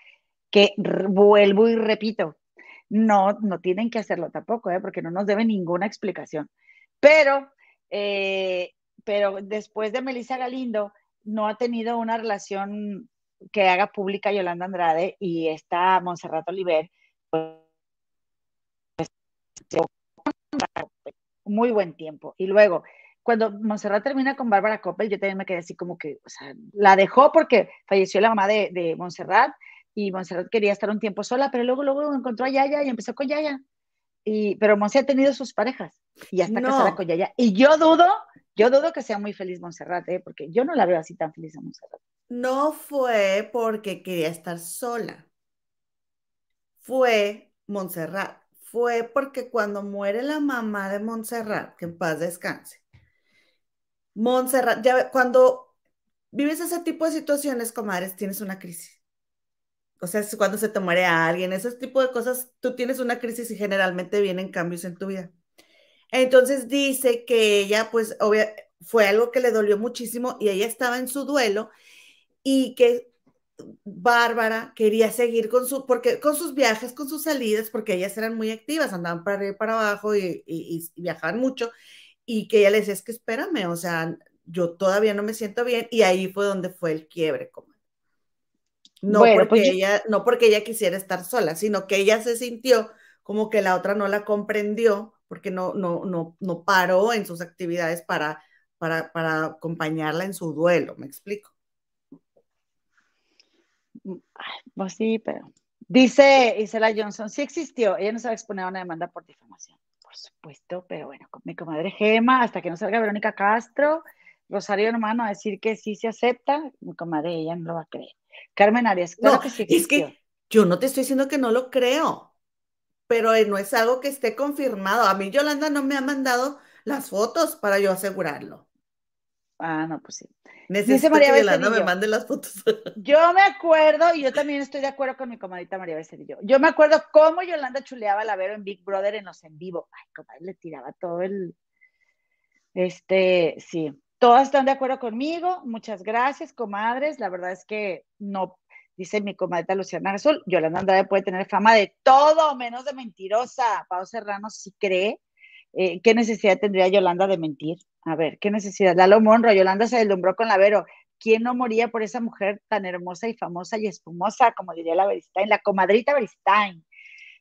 Que vuelvo y repito, no, no tienen que hacerlo tampoco, ¿eh? porque no nos debe ninguna explicación. Pero, eh, pero después de Melissa Galindo, no ha tenido una relación que haga pública Yolanda Andrade y está Montserrat Oliver. Pues, muy buen tiempo. Y luego, cuando Montserrat termina con Bárbara Coppel, yo también me quedé así como que, o sea, la dejó porque falleció la mamá de, de Montserrat y Montserrat quería estar un tiempo sola, pero luego, luego encontró a Yaya y empezó con Yaya. Y, pero Montserrat ha tenido sus parejas y ya está casada con Yaya. Y yo dudo, yo dudo que sea muy feliz Montserrat, ¿eh? porque yo no la veo así tan feliz a Montserrat. No fue porque quería estar sola. Fue Montserrat fue porque cuando muere la mamá de Montserrat, que en paz descanse, Montserrat, ya cuando vives ese tipo de situaciones, comadres, tienes una crisis. O sea, cuando se te muere a alguien, ese tipo de cosas, tú tienes una crisis y generalmente vienen cambios en tu vida. Entonces dice que ella, pues, fue algo que le dolió muchísimo y ella estaba en su duelo y que Bárbara quería seguir con su, porque con sus viajes, con sus salidas, porque ellas eran muy activas, andaban para arriba y para abajo y, viajaban mucho, y que ella le decía, es que espérame, o sea, yo todavía no me siento bien, y ahí fue donde fue el quiebre, como. No, porque pues ella, no porque ella quisiera estar sola, sino que ella se sintió como que la otra no la comprendió, porque no, no, no, no paró en sus actividades para, para, para acompañarla en su duelo, ¿me explico? Pues sí, pero. Dice Isela Johnson, sí existió. Ella no se va a exponer a una demanda por difamación. Por supuesto, pero bueno, con mi comadre Gema, hasta que no salga Verónica Castro, Rosario hermano a decir que sí se acepta, mi comadre, ella no lo va a creer. Carmen Arias, claro no, que sí Es que yo no te estoy diciendo que no lo creo, pero no es algo que esté confirmado. A mí Yolanda no me ha mandado las fotos para yo asegurarlo. Ah, no, pues sí. Necesito María que Yolanda me mande las fotos. (laughs) Yo me acuerdo, y yo también estoy de acuerdo con mi comadita María Becerillo. Yo me acuerdo cómo Yolanda chuleaba la Vero en Big Brother en los en vivo. Ay, comadre, le tiraba todo el. Este, sí. Todas están de acuerdo conmigo. Muchas gracias, comadres. La verdad es que no, dice mi comadita Luciana Azul, Yolanda Andrade puede tener fama de todo menos de mentirosa. Pau Serrano sí cree. Eh, ¿Qué necesidad tendría Yolanda de mentir? A ver, ¿qué necesidad? Lalo Monro, Yolanda se deslumbró con la Vero. ¿Quién no moría por esa mujer tan hermosa y famosa y espumosa, como diría la Beristain, la comadrita Beristain?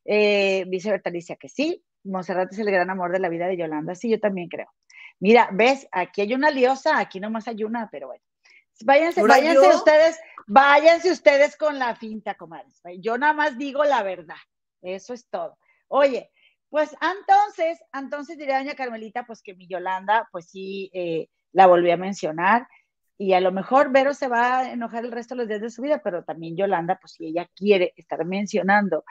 Eh, dice Bertalicia que sí, Monserrat es el gran amor de la vida de Yolanda, sí, yo también creo. Mira, ves, aquí hay una liosa, aquí nomás hay una, pero bueno. Váyanse, váyanse ustedes, váyanse ustedes con la finta, comadres. Yo nada más digo la verdad. Eso es todo. Oye, pues entonces, entonces diría doña Carmelita, pues que mi Yolanda, pues sí, eh, la volví a mencionar. Y a lo mejor Vero se va a enojar el resto de los días de su vida, pero también Yolanda, pues si ella quiere estar mencionando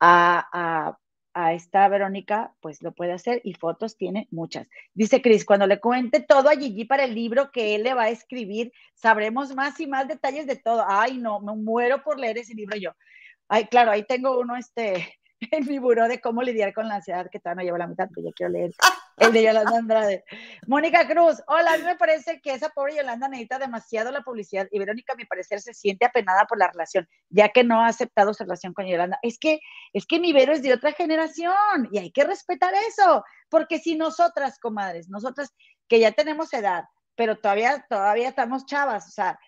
a, a, esta Verónica, pues lo puede hacer y fotos tiene muchas. Dice Cris, cuando le cuente todo a Gigi para el libro que él le va a escribir, sabremos más y más detalles de todo. Ay, no, me muero por leer ese libro yo. Ay, claro, ahí tengo uno, este, (laughs) en mi buró de cómo lidiar con la ansiedad, que todavía no llevo la mitad, pero ya quiero leer (laughs) el de Yolanda Andrade. Mónica Cruz, hola, a mí me parece que esa pobre Yolanda necesita demasiado la publicidad y Verónica, a mi parecer, se siente apenada por la relación, ya que no ha aceptado su relación con Yolanda. Es que, es que mi Vero es de otra generación y hay que respetar eso, porque si nosotras, comadres, nosotras que ya tenemos edad, pero todavía, todavía estamos chavas, o sea,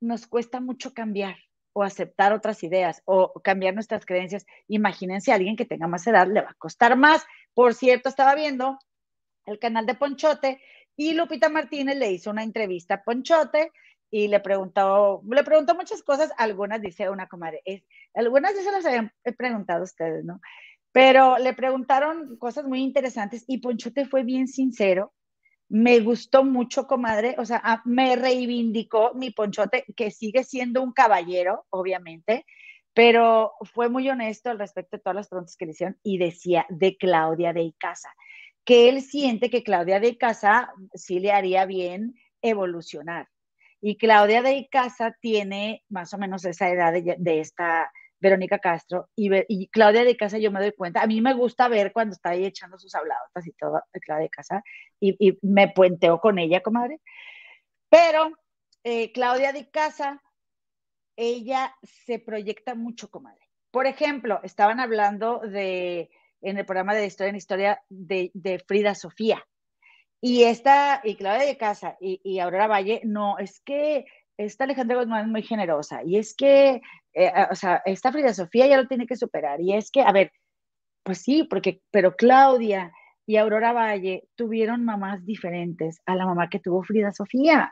nos cuesta mucho cambiar o aceptar otras ideas o cambiar nuestras creencias. Imagínense a alguien que tenga más edad, le va a costar más. Por cierto, estaba viendo el canal de Ponchote y Lupita Martínez le hizo una entrevista a Ponchote y le preguntó, le preguntó muchas cosas, algunas dice una comadre, algunas ya se las habían preguntado ustedes, ¿no? Pero le preguntaron cosas muy interesantes y Ponchote fue bien sincero me gustó mucho, comadre, o sea, ah, me reivindicó mi ponchote, que sigue siendo un caballero, obviamente, pero fue muy honesto al respecto de todas las preguntas que le hicieron y decía de Claudia de Icaza, que él siente que Claudia de Icaza sí le haría bien evolucionar. Y Claudia de Icaza tiene más o menos esa edad de esta Verónica Castro y, Claudia de Casa, yo me doy cuenta, a mí me gusta ver cuando está ahí echando sus habladotas y todo, Claudia de Casa, y, me puenteo con ella, comadre. Pero eh, Claudia de Casa, ella se proyecta mucho, comadre. Por ejemplo, estaban hablando de, en el programa de Historia en Historia, de, Frida Sofía. Y esta, y Claudia de Casa y, y Aurora Valle, no, es que esta Alejandra Guzmán es muy generosa y es que, eh, o sea, esta Frida Sofía ya lo tiene que superar y es que, a ver, pues sí, porque, pero Claudia y Aurora Valle tuvieron mamás diferentes a la mamá que tuvo Frida Sofía.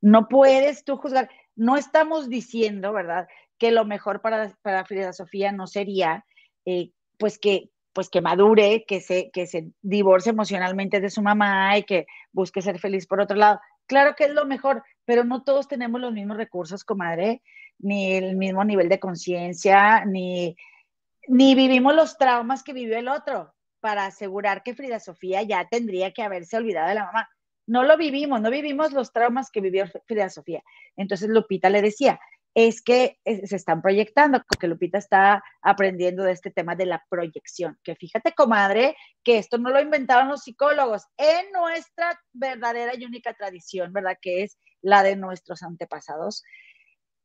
No puedes tú juzgar, no estamos diciendo, ¿verdad?, que lo mejor para, para Frida Sofía no sería, eh, pues que pues que madure, que se, que se divorcie emocionalmente de su mamá y que busque ser feliz por otro lado. Claro que es lo mejor, pero no todos tenemos los mismos recursos, comadre, ni el mismo nivel de conciencia, ni, ni vivimos los traumas que vivió el otro para asegurar que Frida Sofía ya tendría que haberse olvidado de la mamá. No lo vivimos, no vivimos los traumas que vivió Frida Sofía. Entonces Lupita le decía, es que eh, se están proyectando, porque Lupita está aprendiendo de este tema de la proyección, que fíjate, comadre, que esto no lo inventaron los psicólogos, en nuestra verdadera y única tradición, ¿verdad? Que es la de nuestros antepasados,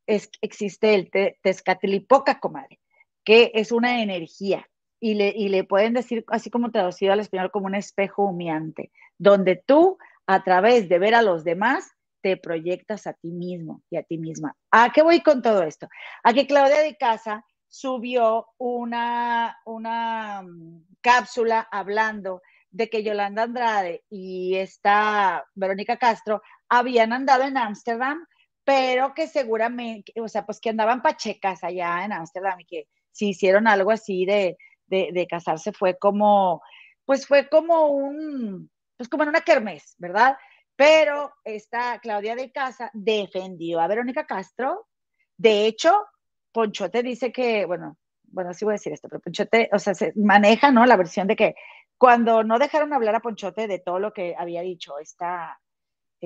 es, existe el te, tezcatlipoca, comadre, que es una energía, y le, y le pueden decir, así como traducido al español, como un espejo humeante, donde tú, a través de ver a los demás, te proyectas a ti mismo y a ti misma. ¿A qué voy con todo esto? A que Claudia de Casa subió una, una mm, cápsula hablando de que Yolanda Andrade y esta Verónica Castro habían andado en Ámsterdam, pero que seguramente, o sea, pues que andaban pachecas allá en Ámsterdam y que si hicieron algo así de, de, casarse fue como, pues fue como un, pues como en una kermés, ¿verdad? Pero esta Claudia de Casa defendió a Verónica Castro. De hecho, Ponchote dice que, bueno, bueno, sí voy a decir esto, pero Ponchote, o sea, se maneja, ¿no? La versión de que cuando no dejaron hablar a Ponchote de todo lo que había dicho esta,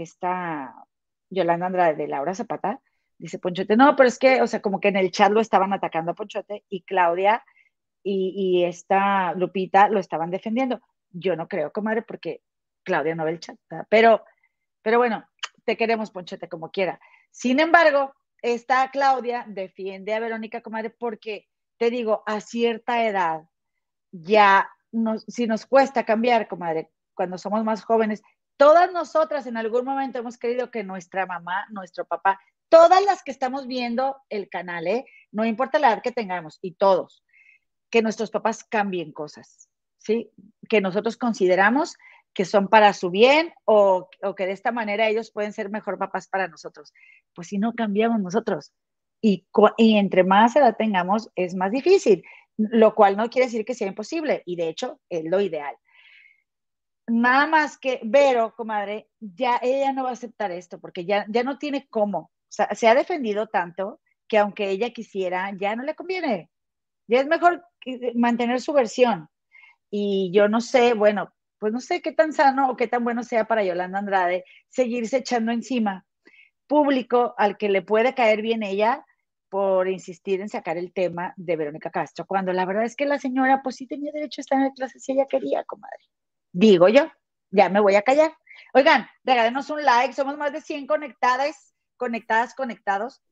esta Yolanda Andrade de Laura Zapata, dice Ponchote, no, pero es que, o sea, como que en el chat lo estaban atacando a Ponchote y Claudia y, esta Lupita lo estaban defendiendo. Yo no creo, comadre, porque Claudia no ve el chat, pero, pero bueno, te queremos, Ponchote, como quiera. Sin embargo, esta Claudia defiende a Verónica, comadre, porque te digo, a cierta edad ya si nos cuesta cambiar, comadre, cuando somos más jóvenes, todas nosotras en algún momento hemos querido que nuestra mamá, nuestro papá, todas las que estamos viendo el canal, ¿eh? no importa la edad que tengamos, y todos, que nuestros papás cambien cosas, ¿sí? Que nosotros consideramos que son para su bien o, o que de esta manera ellos pueden ser mejor papás para nosotros. Pues si no cambiamos nosotros, y, y, entre más edad tengamos, es más difícil lo cual no quiere decir que sea imposible, y de hecho es lo ideal. Nada más que Vero, comadre, ya ella no va a aceptar esto, porque ya, ya no tiene cómo. O sea, se ha defendido tanto que aunque ella quisiera, ya no le conviene. Ya es mejor mantener su versión. Y yo no sé, bueno, pues no sé qué tan sano o qué tan bueno sea para Yolanda Andrade seguirse echando encima público al que le puede caer bien ella por insistir en sacar el tema de Verónica Castro, cuando la verdad es que la señora pues sí tenía derecho a estar en la clase si ella quería, comadre. Digo yo, ya me voy a callar. Oigan, regálenos un like, somos más de 100 conectadas, conectadas, conectados,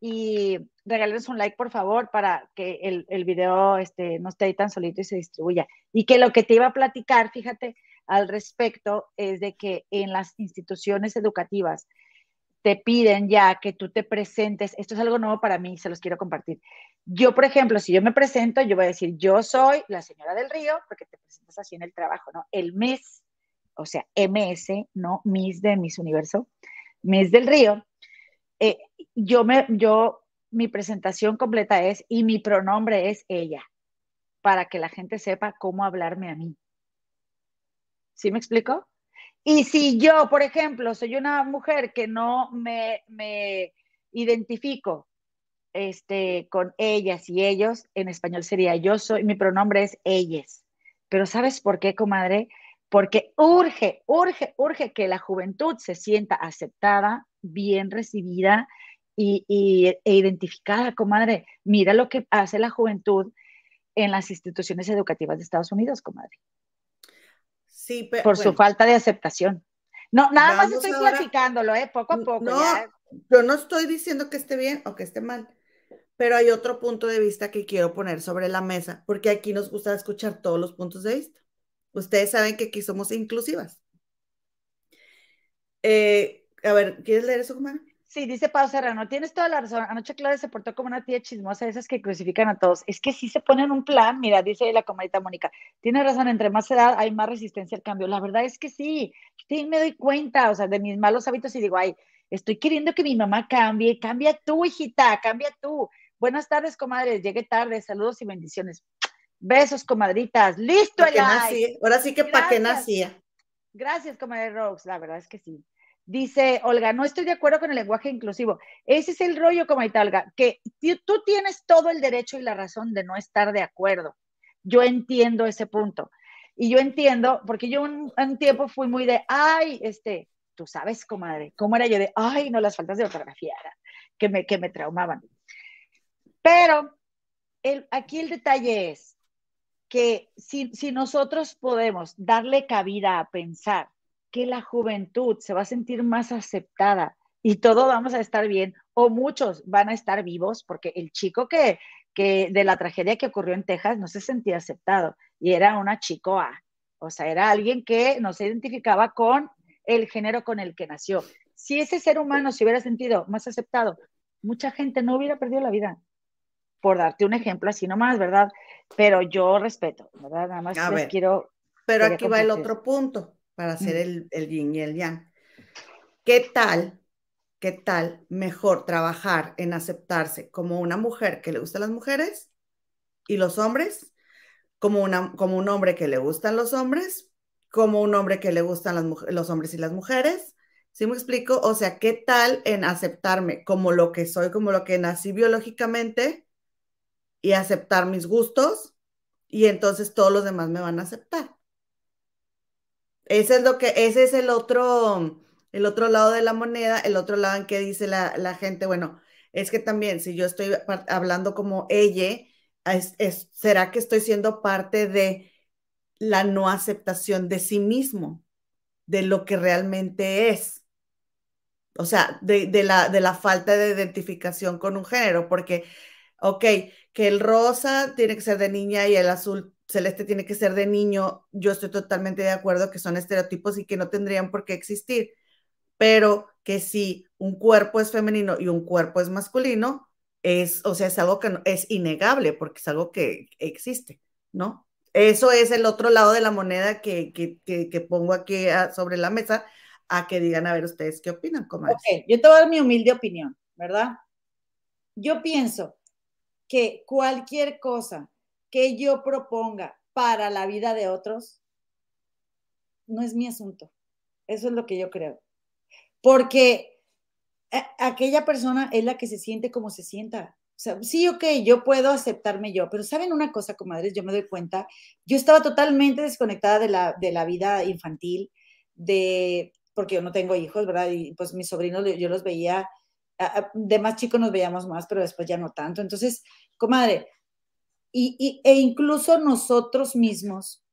y regálenos un like, por favor, para que el, el video este, no esté ahí tan solito y se distribuya. Y que lo que te iba a platicar, fíjate, al respecto, es de que en las instituciones educativas, te piden ya que tú te presentes, esto es algo nuevo para mí, se los quiero compartir. Yo, por ejemplo, si yo me presento, yo voy a decir, yo soy la señora del río, porque te presentas así en el trabajo, ¿no? El mes, o sea, MS, ¿no? Miss de Miss Universo, Miss del Río. Eh, yo me, yo, mi presentación completa es, y mi pronombre es ella, para que la gente sepa cómo hablarme a mí. ¿Sí me explico? Y si yo, por ejemplo, soy una mujer que no me, me identifico este, con ellas y ellos, en español sería yo soy, mi pronombre es ellas. Pero ¿sabes por qué, comadre? Porque urge, urge, urge que la juventud se sienta aceptada, bien recibida y, e identificada, comadre. Mira lo que hace la juventud en las instituciones educativas de Estados Unidos, comadre por su falta de aceptación. No, nada más estoy platicándolo, ¿eh? Poco a poco. No, yo no estoy diciendo que esté bien o que esté mal, pero hay otro punto de vista que quiero poner sobre la mesa, porque aquí nos gusta escuchar todos los puntos de vista. Ustedes saben que aquí somos inclusivas. Eh, a ver, ¿quieres leer eso, Comana? Sí, dice Pau Serrano, tienes toda la razón. Anoche Claudia se portó como una tía chismosa, esas que crucifican a todos. Es que sí se ponen un plan, mira, dice la comadita Mónica, tiene razón, entre más edad hay más resistencia al cambio. La verdad es que sí, sí me doy cuenta, o sea, de mis malos hábitos y digo, ay, estoy queriendo que mi mamá cambie, cambia tú, hijita, cambia tú. Buenas tardes, comadres, llegué tarde, saludos y bendiciones. Besos, comadritas. Listo el Ahora sí que para qué nacía. Gracias, comadre Rox, la verdad es que sí. Dice Olga, no estoy de acuerdo con el lenguaje inclusivo. Ese es el rollo, como Olga, que tú tienes todo el derecho y la razón de no estar de acuerdo. Yo entiendo ese punto. Y yo entiendo, porque yo un, tiempo fui muy de, ay, este, tú sabes, comadre, cómo era yo de, ay, no, las faltas de ortografía que me, que me traumaban. Pero aquí el detalle es que si, si nosotros podemos darle cabida a pensar que la juventud se va a sentir más aceptada y todos vamos a estar bien, o muchos van a estar vivos, porque el chico que, que de la tragedia que ocurrió en Texas no se sentía aceptado y era una chico A, o sea, era alguien que no se identificaba con el género con el que nació. Si ese ser humano se hubiera sentido más aceptado, mucha gente no hubiera perdido la vida. Por darte un ejemplo así nomás, ¿verdad? Pero yo respeto, ¿verdad? Nada más les quiero. Pero aquí va el otro punto para hacer el, el yin y el yang. ¿Qué tal, qué tal mejor trabajar en aceptarse como una mujer que le gustan las mujeres y los hombres, como, una, un hombre que le gustan los hombres, como un hombre que le gustan los hombres y las mujeres, ¿Sí me explico? O sea, ¿qué tal en aceptarme como lo que soy, como lo que nací biológicamente y aceptar mis gustos y entonces todos los demás me van a aceptar? Ese es lo que, ese es el otro, el otro lado de la moneda, el otro lado en que dice la, gente, bueno, es que también si yo estoy hablando como ella, ¿será que estoy siendo parte de la no aceptación de sí mismo, de lo que realmente es? O sea, de, la, de la falta de identificación con un género, porque, ok, que el rosa tiene que ser de niña y el azul celeste tiene que ser de niño, yo estoy totalmente de acuerdo que son estereotipos y que no tendrían por qué existir, pero que si un cuerpo es femenino y un cuerpo es masculino, es, o sea, es algo que es innegable porque es algo que existe, ¿no? Eso es el otro lado de la moneda que, que, pongo aquí sobre la mesa a que digan a ver ustedes qué opinan. Ok, yo te voy a dar mi humilde opinión, ¿verdad? Yo pienso que cualquier cosa que yo proponga para la vida de otros no es mi asunto. Eso es lo que yo creo. Porque aquella persona es la que se siente como se sienta. O sea, sí, ok, yo puedo aceptarme yo, pero ¿saben una cosa, comadres? Yo me doy cuenta, yo estaba totalmente desconectada de la, de la vida infantil, de, porque yo no tengo hijos, ¿verdad? Y pues mis sobrinos, yo los veía, de más chicos nos veíamos más, pero después ya no tanto. Entonces, comadre, y, e incluso nosotros mismos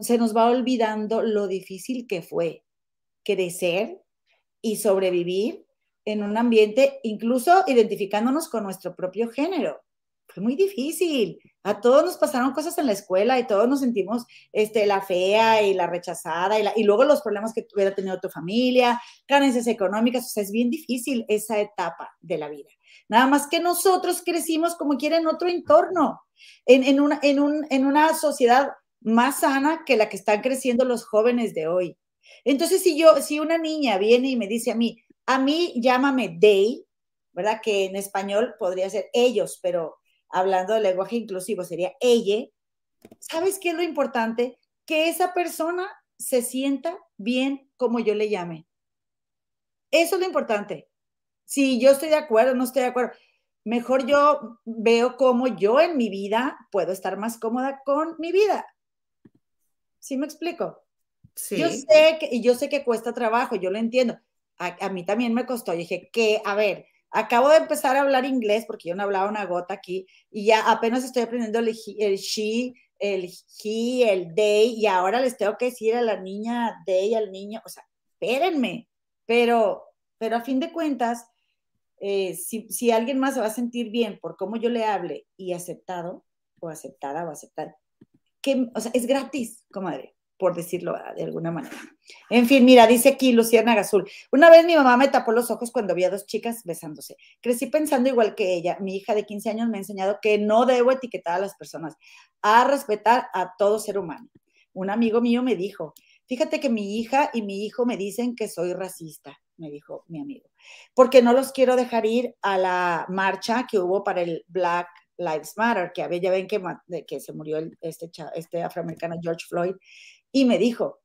se nos va olvidando lo difícil que fue crecer y sobrevivir en un ambiente, incluso identificándonos con nuestro propio género. Fue muy difícil. A todos nos pasaron cosas en la escuela y todos nos sentimos este, la fea y la rechazada y, y luego los problemas que hubiera tenido tu familia, carencias económicas. O sea, es bien difícil esa etapa de la vida. Nada más que nosotros crecimos como quiera en otro entorno, en, una, en, un, en una sociedad más sana que la que están creciendo los jóvenes de hoy. Entonces, si yo, si una niña viene y me dice a mí, a mí llámame they, ¿verdad? Que en español podría ser ellos, pero hablando de lenguaje inclusivo sería ella. ¿Sabes qué es lo importante? Que esa persona se sienta bien como yo le llame. Eso es lo importante si yo estoy de acuerdo, no estoy de acuerdo, mejor yo veo cómo yo en mi vida puedo estar más cómoda con mi vida. ¿Sí me explico? Sí. Yo sé que, y yo sé que cuesta trabajo, yo lo entiendo. A, mí también me costó. dije que, a ver, acabo de empezar a hablar inglés porque yo no hablaba una gota aquí y ya apenas estoy aprendiendo el, el she, el he, el they y ahora les tengo que decir a la niña they, al niño, o sea, espérenme, pero, pero a fin de cuentas, eh, si, alguien más se va a sentir bien por cómo yo le hable y aceptado o aceptada o aceptar, que, o sea, es gratis, comadre, por decirlo de alguna manera. En fin, mira, dice aquí Luciana Gazul, una vez mi mamá me tapó los ojos cuando vi a dos chicas besándose. Crecí pensando igual que ella. Mi hija de 15 años me ha enseñado que no debo etiquetar a las personas, a respetar a todo ser humano. Un amigo mío me dijo, fíjate que mi hija y mi hijo me dicen que soy racista, me dijo mi amigo porque no los quiero dejar ir a la marcha que hubo para el Black Lives Matter, que había, ya ven que, que se murió este, este afroamericano George Floyd, y me dijo,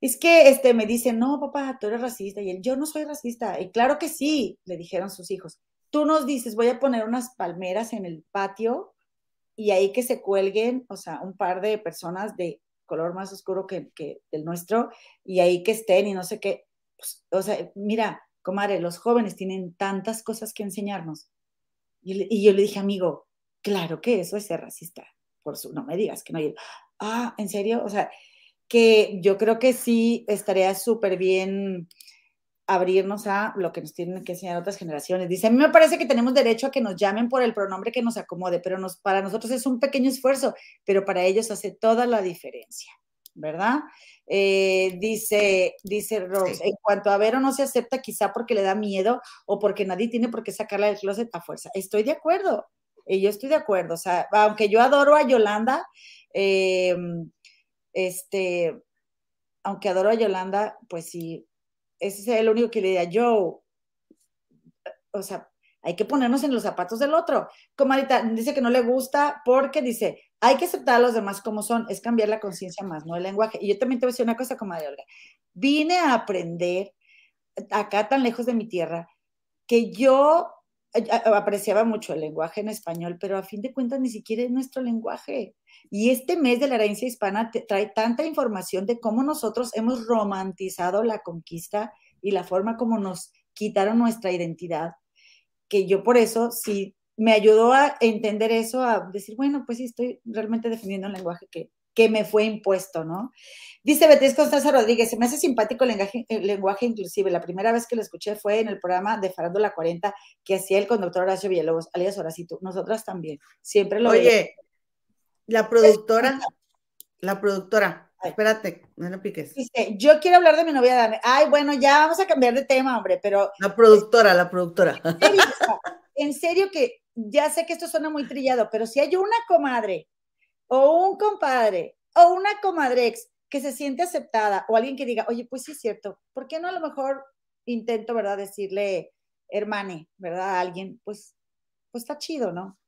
es que este, me dice, no, papá, tú eres racista, y él, yo no soy racista, y claro que sí, le dijeron sus hijos, tú nos dices, voy a poner unas palmeras en el patio, y ahí que se cuelguen, o sea, un par de personas de color más oscuro que, que el nuestro, y ahí que estén, y no sé qué, pues, o sea, mira, comadre, los jóvenes tienen tantas cosas que enseñarnos. Y, yo le dije, amigo, claro que eso es ser racista. Por su, no me digas que no. hay ah, ¿en serio? O sea, que yo creo que sí estaría súper bien abrirnos a lo que nos tienen que enseñar otras generaciones. Dice, a mí me parece que tenemos derecho a que nos llamen por el pronombre que nos acomode, pero nos, para nosotros es un pequeño esfuerzo, pero para ellos hace toda la diferencia, ¿verdad? Eh, dice, dice Rose, en cuanto a Vero no se acepta quizá porque le da miedo o porque nadie tiene por qué sacarla del closet a fuerza. Estoy de acuerdo, y yo estoy de acuerdo. O sea, aunque yo adoro a Yolanda, eh, este, aunque adoro a Yolanda, pues sí, ese es el único que le diría yo, o sea, hay que ponernos en los zapatos del otro. Como ahorita dice que no le gusta porque dice, hay que aceptar a los demás como son, es cambiar la conciencia más, no el lenguaje. Y yo también te voy a decir una cosa, como de Olga. Vine a aprender acá tan lejos de mi tierra, que yo apreciaba mucho el lenguaje en español, pero a fin de cuentas ni siquiera es nuestro lenguaje. Y este mes de la herencia hispana trae tanta información de cómo nosotros hemos romantizado la conquista y la forma como nos quitaron nuestra identidad, que yo por eso sí me ayudó a entender eso, a decir, bueno, pues sí, estoy realmente defendiendo un lenguaje que, que me fue impuesto, ¿no? Dice Beatriz Constanza Rodríguez, se me hace simpático el lenguaje, el lenguaje inclusive. La primera vez que lo escuché fue en el programa de Farándula 40 que hacía el conductor Horacio Villalobos, alias Horacito. Nosotras también, siempre lo Oye, la productora, la productora, espérate, no lo piques. Dice, yo quiero hablar de mi novia Dame. Ay, bueno, ya vamos a cambiar de tema, hombre, pero... La productora, la productora. (laughs) En serio que ya sé que esto suena muy trillado, pero si hay una comadre o un compadre o una comadrex que se siente aceptada o alguien que diga, oye, pues sí es cierto, ¿por qué no a lo mejor intento, ¿verdad? Decirle, hermane, ¿verdad? A alguien, pues, pues está chido, ¿no?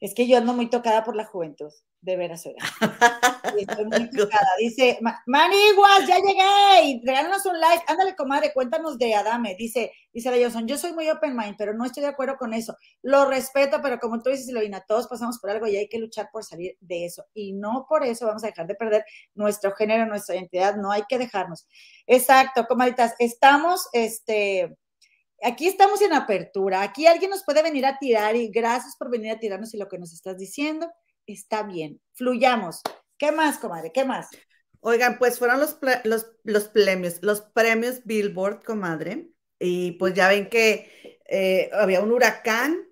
Es que yo ando muy tocada por la juventud de veras, (laughs) Estoy muy Dice, Maniguas, ya llegué. Y regálanos un like. Ándale, comadre, cuéntanos de Adame. Dice, dice la Johnson, yo soy muy open mind, pero no estoy de acuerdo con eso. Lo respeto, pero como tú dices, Lorina, todos pasamos por algo y hay que luchar por salir de eso. Y no por eso vamos a dejar de perder nuestro género, nuestra identidad. No hay que dejarnos. Exacto, comadritas. Estamos, este, aquí estamos en apertura. Aquí alguien nos puede venir a tirar y gracias por venir a tirarnos y lo que nos estás diciendo está bien, fluyamos. ¿Qué más, comadre? ¿Qué más? Oigan, pues fueron los, los, los premios, los premios Billboard, comadre, y pues ya ven que eh, había un huracán,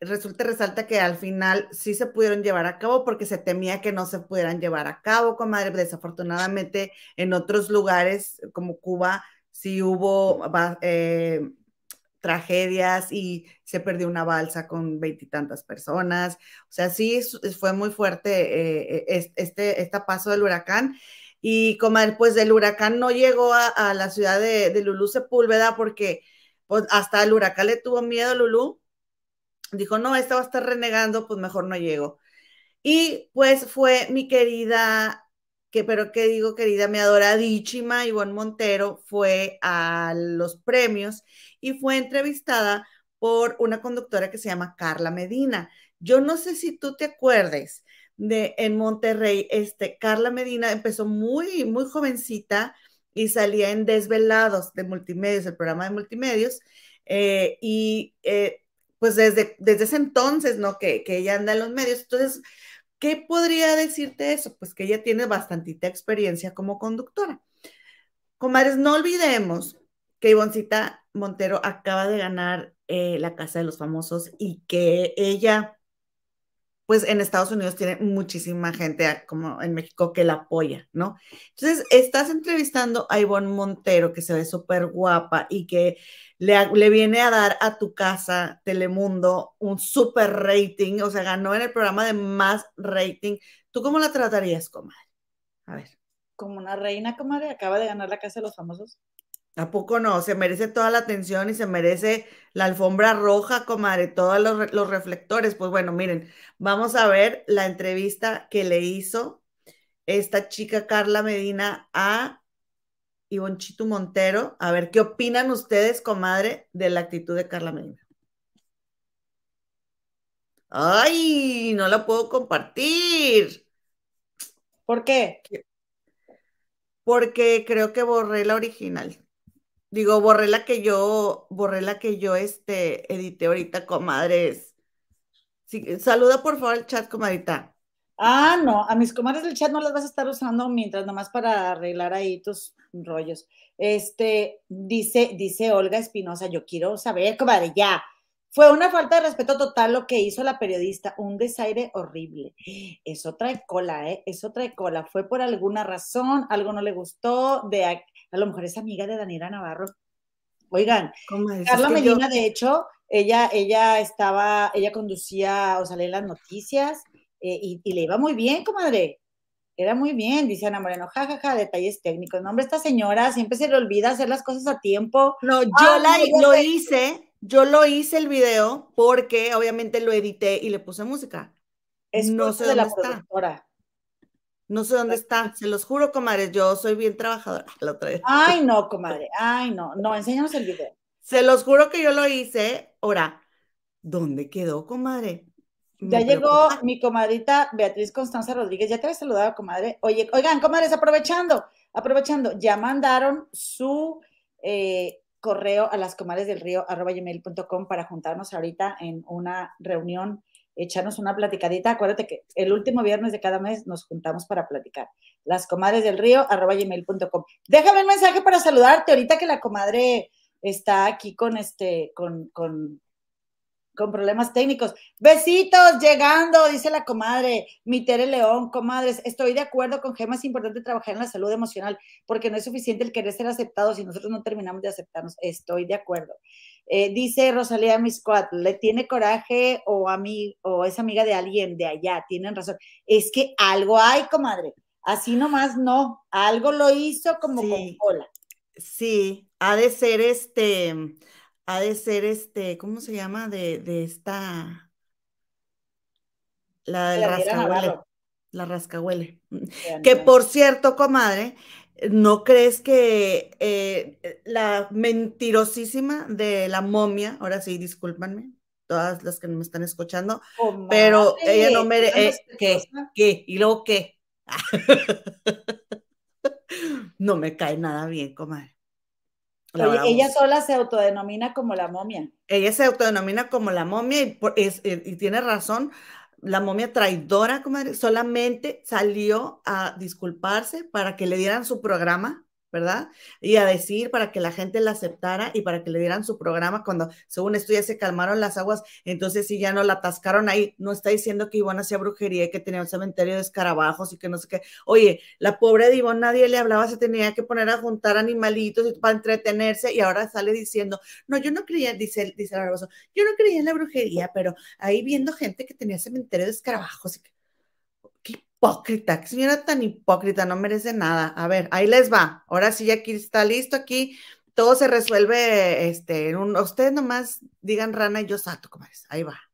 resulta resalta que al final sí se pudieron llevar a cabo porque se temía que no se pudieran llevar a cabo, comadre. Desafortunadamente, en otros lugares como Cuba sí hubo eh, tragedias y se perdió una balsa con veintitantas personas. O sea, sí fue muy fuerte eh, este, este paso del huracán. Y como pues del huracán no llegó a, la ciudad de, de, Lulú Sepúlveda porque pues, hasta el huracán le tuvo miedo a Lulú. Dijo, no, esta va a estar renegando, pues mejor no llego. Y pues fue mi querida que, pero qué digo, querida, mi adoradísima Ivonne Montero fue a los premios y fue entrevistada por una conductora que se llama Carla Medina. Yo no sé si tú te acuerdes de en Monterrey, este, Carla Medina empezó muy, muy jovencita y salía en Desvelados de Multimedios, el programa de Multimedios, eh, y eh, pues desde, desde ese entonces, ¿no? Que, que ella anda en los medios. Entonces, ¿Qué podría decirte eso? Pues que ella tiene bastantita experiencia como conductora. Comadres, no olvidemos que Ivoncita Montero acaba de ganar eh, la Casa de los Famosos y que ella, pues en Estados Unidos tiene muchísima gente, como en México, que la apoya, ¿no? Entonces, estás entrevistando a Ivonne Montero, que se ve súper guapa y que le, viene a dar a tu casa Telemundo un super rating, o sea, ganó en el programa de más rating. ¿Tú cómo la tratarías, comadre? A ver. Como una reina, comadre, acaba de ganar la casa de los famosos. ¿A poco no? Se merece toda la atención y se merece la alfombra roja, comadre, todos los, los reflectores. Pues bueno, miren, vamos a ver la entrevista que le hizo esta chica Carla Medina a y Bonchito Montero. A ver qué opinan ustedes, comadre, de la actitud de Carla Medina. Ay, no la puedo compartir. ¿Por qué? Porque creo que borré la original. Digo, borré la que yo, borré la que yo este, edité ahorita, comadres. saluda por favor el chat, comadita. Ah, no, a mis comadres del chat no las vas a estar usando mientras nomás para arreglar ahí tus rollos. Este, dice, dice Olga Espinosa, yo quiero saber, comadre, ya. Fue una falta de respeto total lo que hizo la periodista, un desaire horrible. Eso trae cola, ¿eh? Eso trae cola. Fue por alguna razón, algo no le gustó, de a, lo mejor es amiga de Daniela Navarro. Oigan, Carla Medina, de hecho, ella, ella estaba, ella conducía o salía en las noticias eh, y, le iba muy bien, comadre. Era muy bien, dice Ana Moreno, jajaja, ja, ja, detalles técnicos. No, hombre, esta señora siempre se le olvida hacer las cosas a tiempo. No, yo la, lo hice, yo lo hice el video porque obviamente lo edité y le puse música. Es no sé de la productora. No sé dónde está, se los juro, comadre, yo soy bien trabajadora. (laughs) La otra vez. Ay, no, comadre, ay, no, no, enséñanos el video. Se los juro que yo lo hice. Ahora, ¿dónde quedó, comadre? Ya llegó mi comadrita Beatriz Constanza Rodríguez, ya te había saludado, comadre. Oye, oigan, comadres, aprovechando, aprovechando, ya mandaron su eh, correo a las comadres del río arroba gmail.com para juntarnos ahorita en una reunión, echarnos una platicadita. Acuérdate que el último viernes de cada mes nos juntamos para platicar. Las comadres del río arroba gmail.com. Déjame un mensaje para saludarte ahorita que la comadre está aquí con este, con, con problemas técnicos. Besitos, llegando, dice la comadre, mi Tere León, comadres, estoy de acuerdo con Gema, es importante trabajar en la salud emocional, porque no es suficiente el querer ser aceptado si nosotros no terminamos de aceptarnos. Estoy de acuerdo. Eh, dice Rosalía Miscuat, le tiene coraje o a mí, o es amiga de alguien de allá, tienen razón. Es que algo hay, comadre. Así nomás no, algo lo hizo como con cola. Sí, ha de ser este, ha de ser este, ¿cómo se llama? De, de esta, la del rascahuele, la rascahuele. Que por cierto, comadre, ¿no crees que eh, la mentirosísima de la momia, ahora sí, discúlpanme, todas las que me están escuchando, pero ella no merece, eh, ¿qué? ¿Qué? ¿Y luego qué? (laughs) no me cae nada bien, comadre ella sola se autodenomina como la momia. Ella se autodenomina como la momia y, y tiene razón. La momia traidora, comadre, solamente salió a disculparse para que le dieran su programa ¿verdad? Y a decir para que la gente la aceptara y para que le dieran su programa cuando, según esto, ya se calmaron las aguas, entonces si ya no la atascaron ahí, no está diciendo que Ivonne hacía brujería y que tenía un cementerio de escarabajos y que no sé qué. Oye, la pobre de Ivonne nadie le hablaba, se tenía que poner a juntar animalitos para entretenerse y ahora sale diciendo, no, yo no creía, dice, dice el yo no creía en la brujería, pero ahí viendo gente que tenía cementerio de escarabajos y que hipócrita, qué señora tan hipócrita, no merece nada. A ver, ahí les va. Ahora sí, aquí está listo, aquí todo se resuelve, este, en un, ustedes nomás digan rana y yo salto, comadres. Ahí va.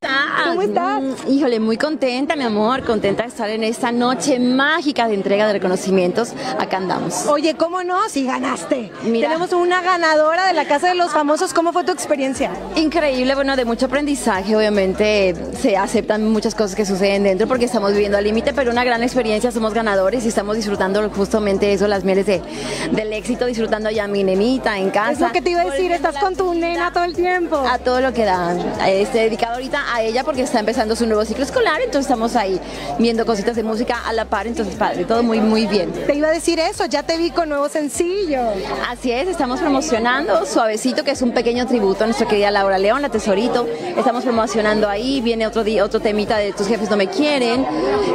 ¿Cómo estás? Mm, híjole, muy contenta, mi amor, contenta de estar en esta noche mágica de entrega de reconocimientos. Acá andamos. Oye, ¿cómo no? Si ganaste. Tenemos una ganadora de la Casa de los Famosos. ¿Cómo fue tu experiencia? Increíble, bueno, de mucho aprendizaje. Obviamente se aceptan muchas cosas que suceden dentro porque estamos viviendo al límite, pero una gran experiencia. Somos ganadores y estamos disfrutando justamente eso, las mieles de, del éxito, disfrutando ya mi nenita en casa. Es lo que te iba a decir, estás con tu nena todo el tiempo. A todo lo que da. Este, dedicado ahorita a ella porque está empezando su nuevo ciclo escolar, entonces estamos ahí viendo cositas de música a la par, entonces padre, todo muy muy bien. Te iba a decir eso, ya te vi con nuevo sencillo. Así es, estamos promocionando Suavecito, que es un pequeño tributo a nuestra querida Laura León, la Tesorito. Estamos promocionando ahí, viene otro día, otro temita de Tus jefes no me quieren,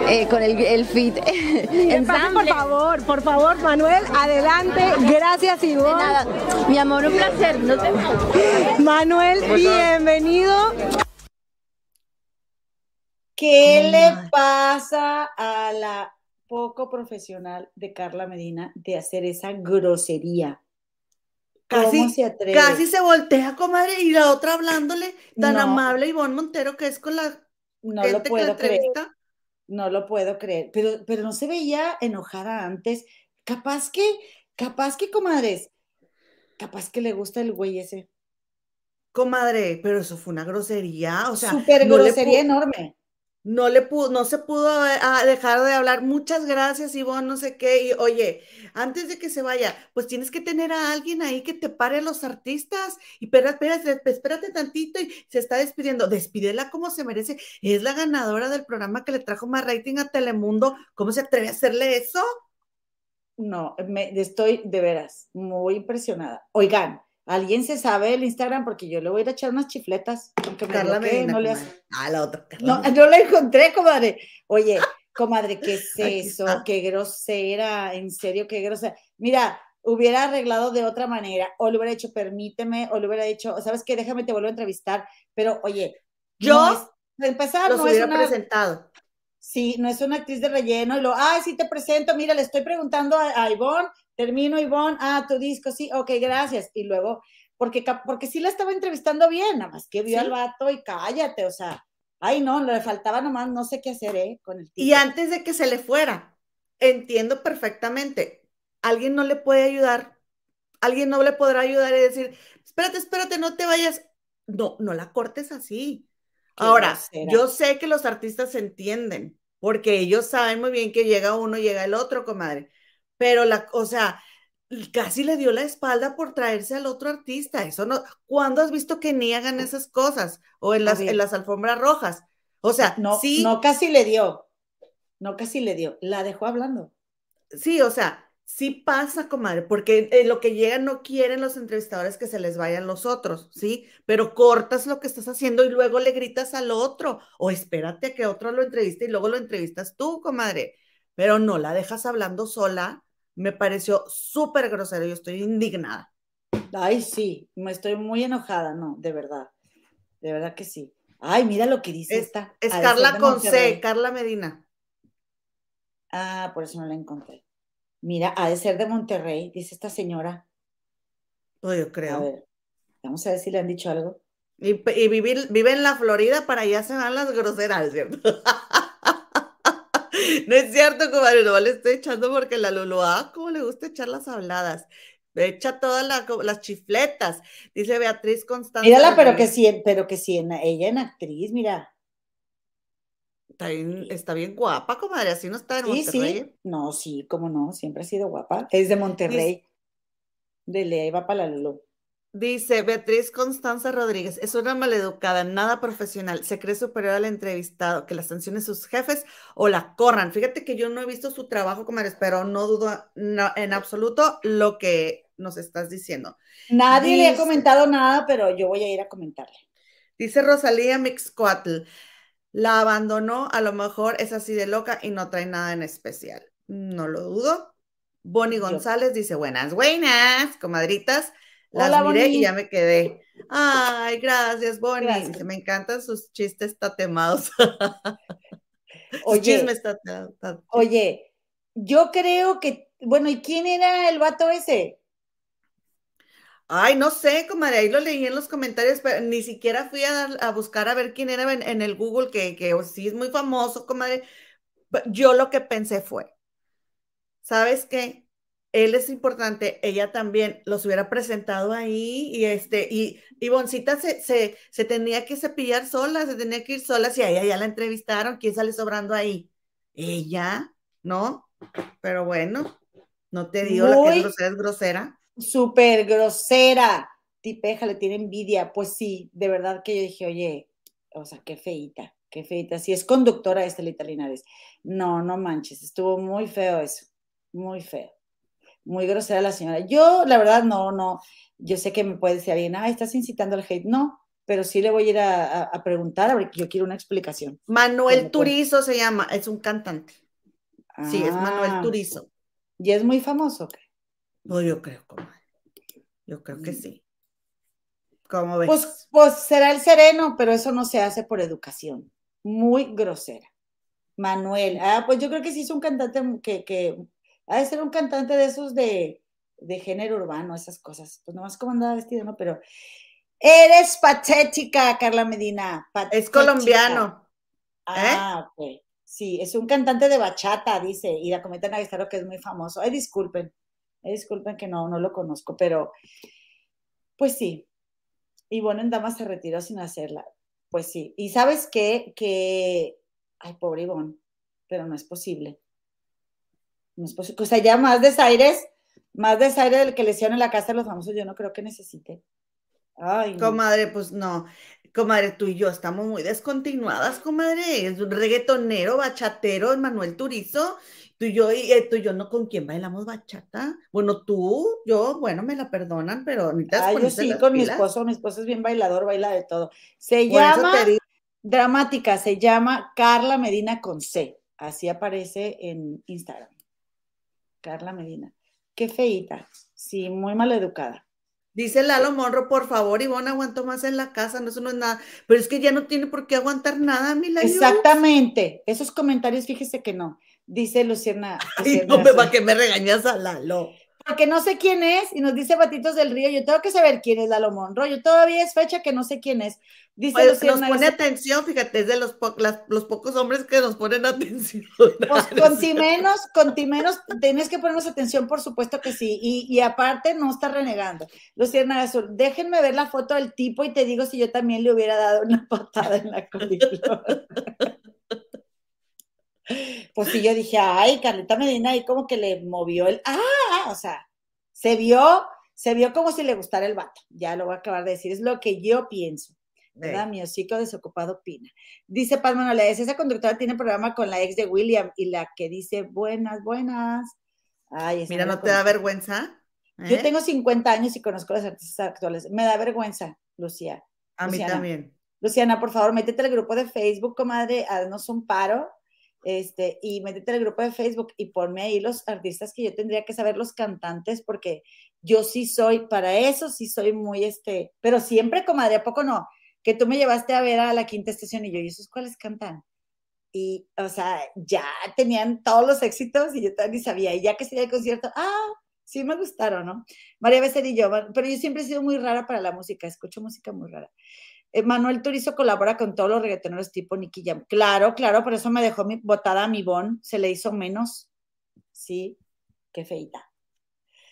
eh, con el, el fit. (laughs) por favor, por favor, Manuel, adelante. Gracias, Ivonne. nada. Mi amor, un placer. Nos vemos. Manuel, bienvenido ¿Qué le pasa a la poco profesional de Carla Medina de hacer esa grosería? Casi, se atreve? Casi se voltea, comadre, y la otra hablándole tan amable Ivonne Montero, que es con la no lo puedo creer. No lo puedo creer, pero, pero no se veía enojada antes. Capaz que, capaz que, comadres, capaz que le gusta el güey ese. Comadre, pero eso fue una grosería, o sea. Súper grosería enorme no le pudo, no se pudo ah, dejar de hablar. Muchas gracias, Ivonne, no sé qué. Y oye, antes de que se vaya, pues tienes que tener a alguien ahí que te pare a los artistas. Y espérate, espérate, espérate tantito y se está despidiendo. Despídela como se merece. Es la ganadora del programa que le trajo más rating a Telemundo. ¿Cómo se atreve a hacerle eso? No, me, estoy de veras muy impresionada. Oigan, ¿Alguien se sabe el Instagram? Porque yo le voy a ir a echar unas chifletas. Aunque Carla me no le hace... Ah, la otra. no, (laughs) no la encontré, comadre. Oye, (laughs) comadre, ¿qué es eso? Qué grosera, en serio, qué grosera. Mira, hubiera arreglado de otra manera, o le hubiera dicho, permíteme, o le hubiera dicho, ¿sabes qué? Déjame, te vuelvo a entrevistar. Pero, oye, yo, no empezar, no es una... presentado. Sí, no es una actriz de relleno, y lo, ay, sí te presento, mira, le estoy preguntando a, a Ivonne termino, Ivonne, ah, tu disco, sí, ok, gracias. Y luego, porque, porque sí la estaba entrevistando bien, nada más que vio al vato y cállate, o sea, Ay, no, le faltaba nomás, no sé qué hacer, ¿eh? Con el Y antes de que se le fuera, entiendo perfectamente, alguien no le puede ayudar, alguien no le podrá ayudar y decir, espérate, espérate, no te vayas. No, no la cortes así. Ahora, yo sé que los artistas entienden, porque ellos saben muy bien que llega uno, llega el otro, comadre. Pero la, o sea, casi le dio la espalda por traerse al otro artista. Eso no, ¿cuándo has visto que niegan esas cosas? O en las, en las alfombras rojas. O sea, no, sí. No casi le dio. No casi le dio. La dejó hablando. Sí, o sea, sí pasa, comadre, porque eh, lo que llega no quieren los entrevistadores que se les vayan los otros, ¿sí? Pero cortas lo que estás haciendo y luego le gritas al otro. O espérate a que otro lo entreviste y luego lo entrevistas tú, comadre. Pero no la dejas hablando sola me pareció súper grosero, yo estoy indignada. Ay, sí, me estoy muy enojada, no, de verdad, de verdad que sí. Ay, mira lo que dice esta. Es Carla con C, Carla Medina. Ah, por eso no la encontré. Mira, ha de ser de Monterrey, dice esta señora. Pues yo creo. A ver, vamos a ver si le han dicho algo. Y, vive en la Florida, para allá se van las groseras, ¿cierto? (laughs) No es cierto, comadre, no le estoy echando porque la Luluá, como le gusta echar las habladas. Me echa todas las chifletas, dice Beatriz Constanza. Mírala, pero que sí, pero que sí, ella en actriz, mira. Está bien, guapa, comadre, así no está en Monterrey. Sí. No, sí, cómo no, siempre ha sido guapa. Es de Monterrey. De Lea, va para la Lulu. Dice Beatriz Constanza Rodríguez, es una maleducada, nada profesional, se cree superior al entrevistado, que la sancione sus jefes o la corran. Fíjate que yo no he visto su trabajo, comadres, pero no dudo en absoluto lo que nos estás diciendo. Nadie le ha comentado nada, pero yo voy a ir a comentarle. Dice Rosalía Mixcoatl, la abandonó, a lo mejor es así de loca y no trae nada en especial. No lo dudo. Bonnie González dice, buenas, buenas, comadritas. Las miré y ya me quedé. Ay, gracias, Bonnie. Me encantan sus chistes tatemados. (laughs) Oye, oye, yo creo que, bueno, ¿y quién era el vato ese? Ay, no sé, comadre, ahí lo leí en los comentarios, pero ni siquiera fui a, a buscar a ver quién era en, el Google, que, que sí es muy famoso, comadre. Yo lo que pensé fue, ¿sabes qué? él es importante, ella también los hubiera presentado ahí y este, y, y Boncita se, se, se, tenía que cepillar sola, se tenía que ir sola, si a ella ya la entrevistaron, ¿quién sale sobrando ahí? Ella, ¿no? Pero bueno, no te digo, la que es grosera es grosera. Súper grosera, tipeja, le tiene envidia, pues sí, de verdad que yo dije, oye, o sea, qué feita, qué feita, si es conductora de Estelita Linares, no, no manches, estuvo muy feo eso, muy feo muy grosera la señora. Yo, la verdad, no, no, yo sé que me puede decir alguien, ah, estás incitando al hate. No, pero sí le voy a ir a, preguntar, a ver, yo quiero una explicación. Manuel Turizo se llama, es un cantante. sí, es Manuel ah. Turizo. ¿Y es muy famoso? Pues yo creo, comadre. Yo creo que mm. sí. ¿Cómo ves? Pues, pues será el sereno, pero eso no se hace por educación. Muy grosera. Manuel, ah, pues yo creo que sí es un cantante que, que ha de ser un cantante de esos de, género urbano, esas cosas. Pues nomás como andaba vestido, ¿no? Pero eres patética, Carla Medina. Es colombiano. Ah, ¿Eh? ok. Sí, es un cantante de bachata, dice, y la comentan a lo que es muy famoso. Ay, disculpen, disculpen que no, no lo conozco, pero pues sí. Y bueno, en Dama se retiró sin hacerla. Pues sí. Y sabes qué? Que, ay, pobre Ivonne, pero no es posible. O sea, ya más desaires, más desaire del que lesiona en la casa de los famosos, yo no creo que necesite. Ay, Comadre, pues no. Comadre, tú y yo estamos muy descontinuadas, comadre. Es un reggaetonero, bachatero, Manuel Turizo. Tú y yo, y, eh, tú y yo, ¿no? ¿Con quién bailamos bachata? Bueno, tú, yo, bueno, me la perdonan, pero ah, yo sí, con mi esposo. Mi esposo es bien bailador, baila de todo. Se llama, dramática, se llama Carla Medina con C. Así aparece en Instagram. Carla Medina. Qué feita. Sí, muy mal educada. Dice Lalo Monro, por favor, Ivonne aguantó más en la casa, no, eso no es nada. Pero es que ya no tiene por qué aguantar nada, Mila. Exactamente. Esos comentarios, fíjese que no. Dice Luciana. Ay, no me va que me regañas a Lalo. porque no sé quién es, y nos dice Batitos del Río, yo tengo que saber quién es Lalo Monroy, yo todavía es fecha que no sé quién es. Dice pues, nos pone atención, fíjate, es de los, los pocos hombres que nos ponen atención. (laughs) Pues con ti menos, con ti menos, tienes que ponernos atención, por supuesto que sí, y, y aparte no está renegando. Lucía Azul, déjenme ver la foto del tipo y te digo si yo también le hubiera dado una (laughs) patada en la coliflor. Pues sí, yo dije, ay, Carlita Medina ahí como que le movió el, ah, o sea, se vio, se vio como si le gustara el vato. Ya lo voy a acabar de decir, es lo que yo pienso. ¿verdad? Mi hocico desocupado opina. Dice Paz Manolés, esa conductora tiene programa con la ex de William y la que dice, buenas, buenas. Ay, Mira, ¿no te da vergüenza? Yo ¿Eh? tengo 50 años y conozco a las artistas actuales. Me da vergüenza, Lucía. A mí también. Luciana, por favor, métete al grupo de Facebook, comadre, haznos un paro este, y métete al grupo de Facebook y ponme ahí los artistas que yo tendría que saber, los cantantes, porque yo sí soy, para eso sí soy muy, este, pero siempre, comadre, ¿a poco no? Que tú me llevaste a ver a la quinta estación y yo, ¿y esos cuáles cantan? Y, o sea, ya tenían todos los éxitos y yo todavía ni sabía, y ya que sería el concierto, ah, sí me gustaron, ¿no? María Becerrillo, pero yo siempre he sido muy rara para la música, escucho música muy rara. Eh, Manuel Turizo colabora con todos los reggaetoneros tipo Nicky Jam. Claro, claro, por eso me dejó mi, botada a mi bon, se le hizo menos. Sí, qué feita.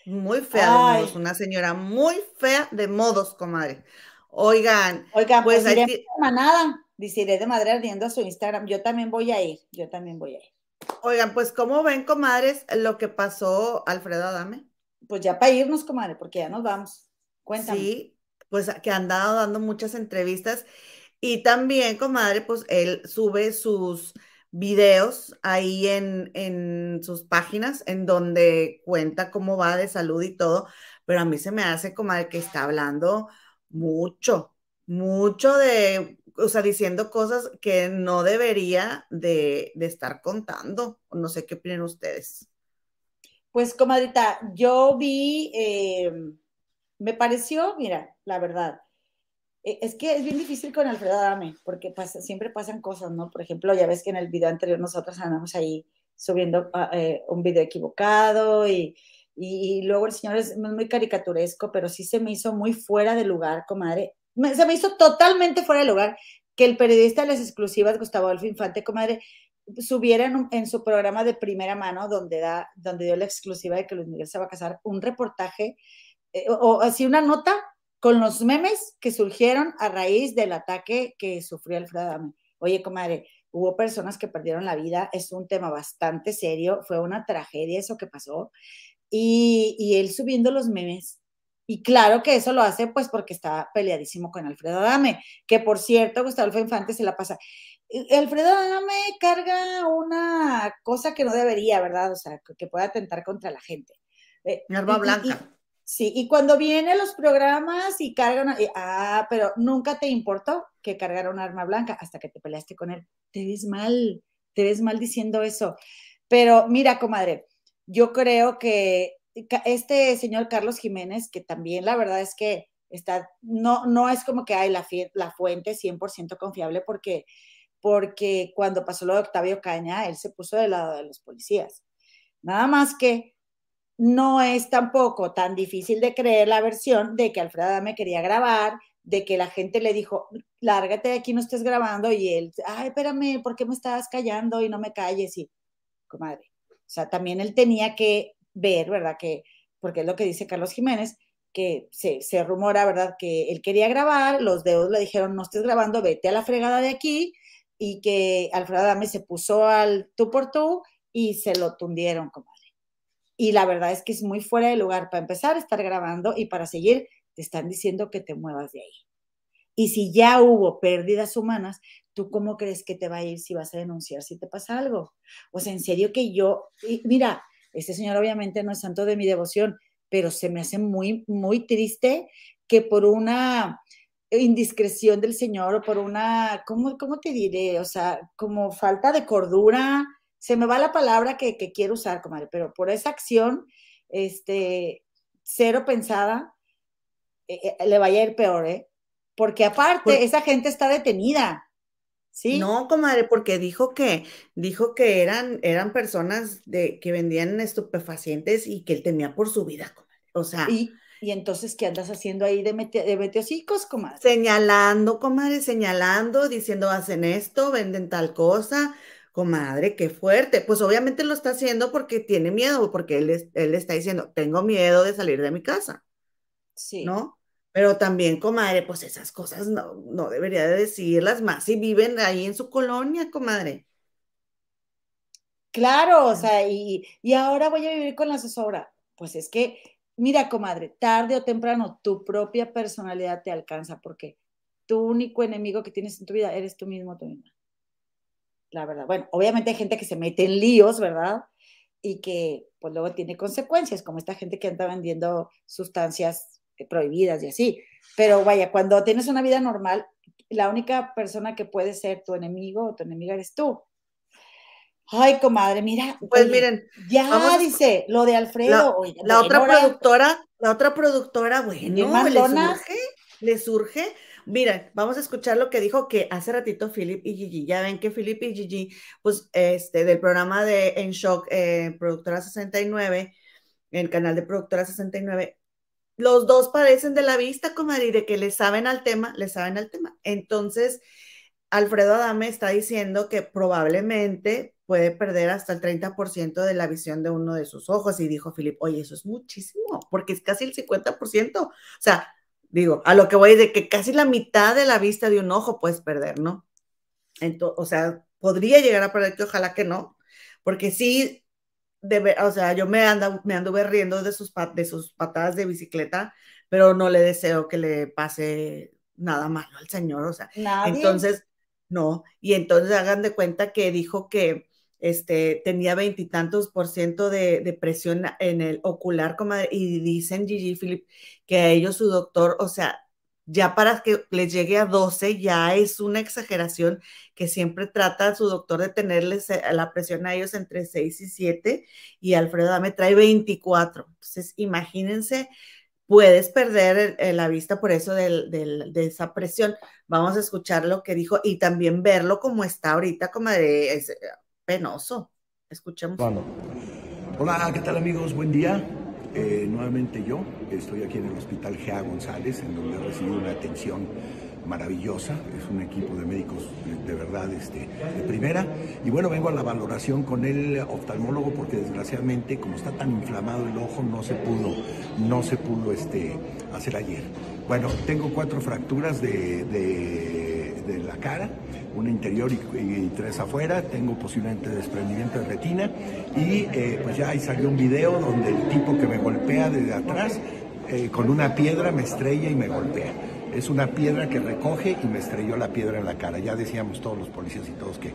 Muy fea de modos, una señora muy fea de modos, comadre. Oigan, Oigan, pues, pues iré manada, dice iré de madre ardiendo a su Instagram. Yo también voy a ir, yo también voy a ir. Oigan, pues, ¿cómo ven, comadres, lo que pasó Alfredo Adame? Pues ya para irnos, comadre, porque ya nos vamos. Cuéntame. Sí, pues que han dado dando muchas entrevistas y también, comadre, pues él sube sus videos ahí en, en sus páginas en donde cuenta cómo va de salud y todo, pero a mí se me hace, comadre, que está hablando mucho, mucho de, o sea, diciendo cosas que no debería de, de estar contando. No sé qué opinan ustedes. Pues, comadrita, yo vi... Eh, me pareció, mira, la verdad, e, es que es bien difícil con Alfredo Adame, porque pasa, siempre pasan cosas, ¿no? Por ejemplo, ya ves que en el video anterior nosotros andamos ahí subiendo ah, eh, un video equivocado y, y, luego el señor es muy caricaturesco, pero sí se me hizo muy fuera de lugar, comadre. se me hizo totalmente fuera de lugar que el periodista de las exclusivas, Gustavo Adolfo Infante, comadre, subiera en, su programa de primera mano, donde, da, donde dio la exclusiva de que Luis Miguel se va a casar, un reportaje eh, o, así una nota con los memes que surgieron a raíz del ataque que sufrió Alfredo Adame. Oye, comadre, hubo personas que perdieron la vida, es un tema bastante serio, fue una tragedia eso que pasó, y, y él subiendo los memes. Y claro que eso lo hace pues porque está peleadísimo con Alfredo Adame, que por cierto, Gustavo Infante se la pasa. Alfredo Adame carga una cosa que no debería, ¿verdad? O sea, que pueda atentar contra la gente. Eh, arma blanca. Sí, y cuando vienen los programas y cargan, ah, pero nunca te importó que cargara un arma blanca hasta que te peleaste con él. Te ves mal, te ves mal diciendo eso. Pero mira, comadre, yo creo que este señor Carlos Jiménez, que también la verdad es que está, no, no es como que hay la, la fuente 100% confiable porque, porque cuando pasó lo de Octavio Caña, él se puso del lado de los policías. Nada más que no es tampoco tan difícil de creer la versión de que Alfredo Adame quería grabar, de que la gente le dijo, lárgate de aquí, no estés grabando, y él, ay, espérame, ¿por qué me estás callando y no me calles? Y, comadre, o sea, también él tenía que ver, ¿verdad? Que, porque es lo que dice Carlos Jiménez, que se, se rumora, ¿verdad? Que él quería grabar, los dedos le dijeron, no estés grabando, vete a la fregada de aquí, y que Alfredo Adame se puso al tú por tú y se lo tundieron, comadre. Y la verdad es que es muy fuera de lugar para empezar a estar grabando y para seguir, te están diciendo que te muevas de ahí. Y si ya hubo pérdidas humanas, ¿tú cómo crees que te va a ir si vas a denunciar si te pasa algo? O sea, en serio que yo, mira, este señor obviamente no es santo de mi devoción, pero se me hace muy, muy triste que por una indiscreción del señor o por una, ¿cómo, cómo te diré? O sea, como falta de cordura, se me va la palabra que, quiero usar, comadre, pero por esa acción, este, cero pensada, eh, eh, le vaya a ir peor, ¿eh? Porque aparte, esa gente está detenida. ¿Sí? No, comadre, porque dijo que, dijo que eran, eran personas de, que vendían estupefacientes y que él temía por su vida, comadre. O sea. ¿Y, y entonces qué andas haciendo ahí de, mete, de meteocicos, comadre? Señalando, comadre, señalando, diciendo hacen esto, venden tal cosa. Comadre, qué fuerte. Pues obviamente lo está haciendo porque tiene miedo, porque él, él está diciendo, tengo miedo de salir de mi casa. Sí. ¿No? Pero también, comadre, pues esas cosas no, no debería de decirlas más si viven ahí en su colonia, comadre. Claro, o sea, y, y ahora voy a vivir con la zozobra. Pues es que, mira, comadre, tarde o temprano tu propia personalidad te alcanza porque tu único enemigo que tienes en tu vida eres tú mismo, tú misma. La verdad. Bueno, obviamente hay gente que se mete en líos, ¿verdad? Y que pues luego tiene consecuencias, como esta gente que anda vendiendo sustancias eh, prohibidas y así. Pero vaya, cuando tienes una vida normal, la única persona que puede ser tu enemigo o tu enemiga eres tú. Ay, comadre, mira. Pues miren. Ya dice lo de Alfredo. La, otra productora, la otra productora, bueno, le surge, le surge. Miren, vamos a escuchar lo que dijo que hace ratito Philip y Gigi. Ya ven que Philip y Gigi, pues, este, del programa de En Shock, eh, Productora 69, el canal de Productora 69, los dos parecen de la vista, comadre, de que le saben al tema, le saben al tema. Entonces, Alfredo Adame está diciendo que probablemente puede perder hasta el 30% de la visión de uno de sus ojos. Y dijo Philip, oye, eso es muchísimo, porque es casi el 50%. O sea, digo, a lo que voy de que casi la mitad de la vista de un ojo puedes perder, ¿no? Entonces, o sea, podría llegar a perder, que ojalá que no, porque sí o sea, yo me, ando, me anduve riendo de sus, de sus patadas de bicicleta, pero no le deseo que le pase nada malo al señor, o sea, entonces, no, y entonces hagan de cuenta que dijo que este, tenía veintitantos por ciento de, presión en el ocular, y dicen Gigi Philip que a ellos su doctor, o sea, ya para que les llegue a 12 ya es una exageración que siempre trata su doctor de tenerles eh, la presión a ellos entre 6 y 7 y Alfredo Dame trae 24. Entonces, imagínense, puedes perder la vista por eso de esa presión. Vamos a escuchar lo que dijo y también verlo como está ahorita, como de penoso. Escuchemos. Hola, ¿qué tal amigos? Buen día. Eh, nuevamente yo estoy aquí en el Hospital Gea González, en donde he recibido una atención maravillosa, es un equipo de médicos de, verdad este, de primera. Y bueno, vengo a la valoración con el oftalmólogo porque desgraciadamente, como está tan inflamado el ojo, no se pudo, no se pudo este, hacer ayer. Bueno, tengo cuatro fracturas de, de la cara una interior y, tres afuera, tengo posiblemente desprendimiento de retina y eh, pues ya ahí salió un video donde el tipo que me golpea desde atrás eh, con una piedra me estrella y me golpea. Es una piedra que recoge y me estrelló la piedra en la cara. Ya decíamos todos los policías y todos que,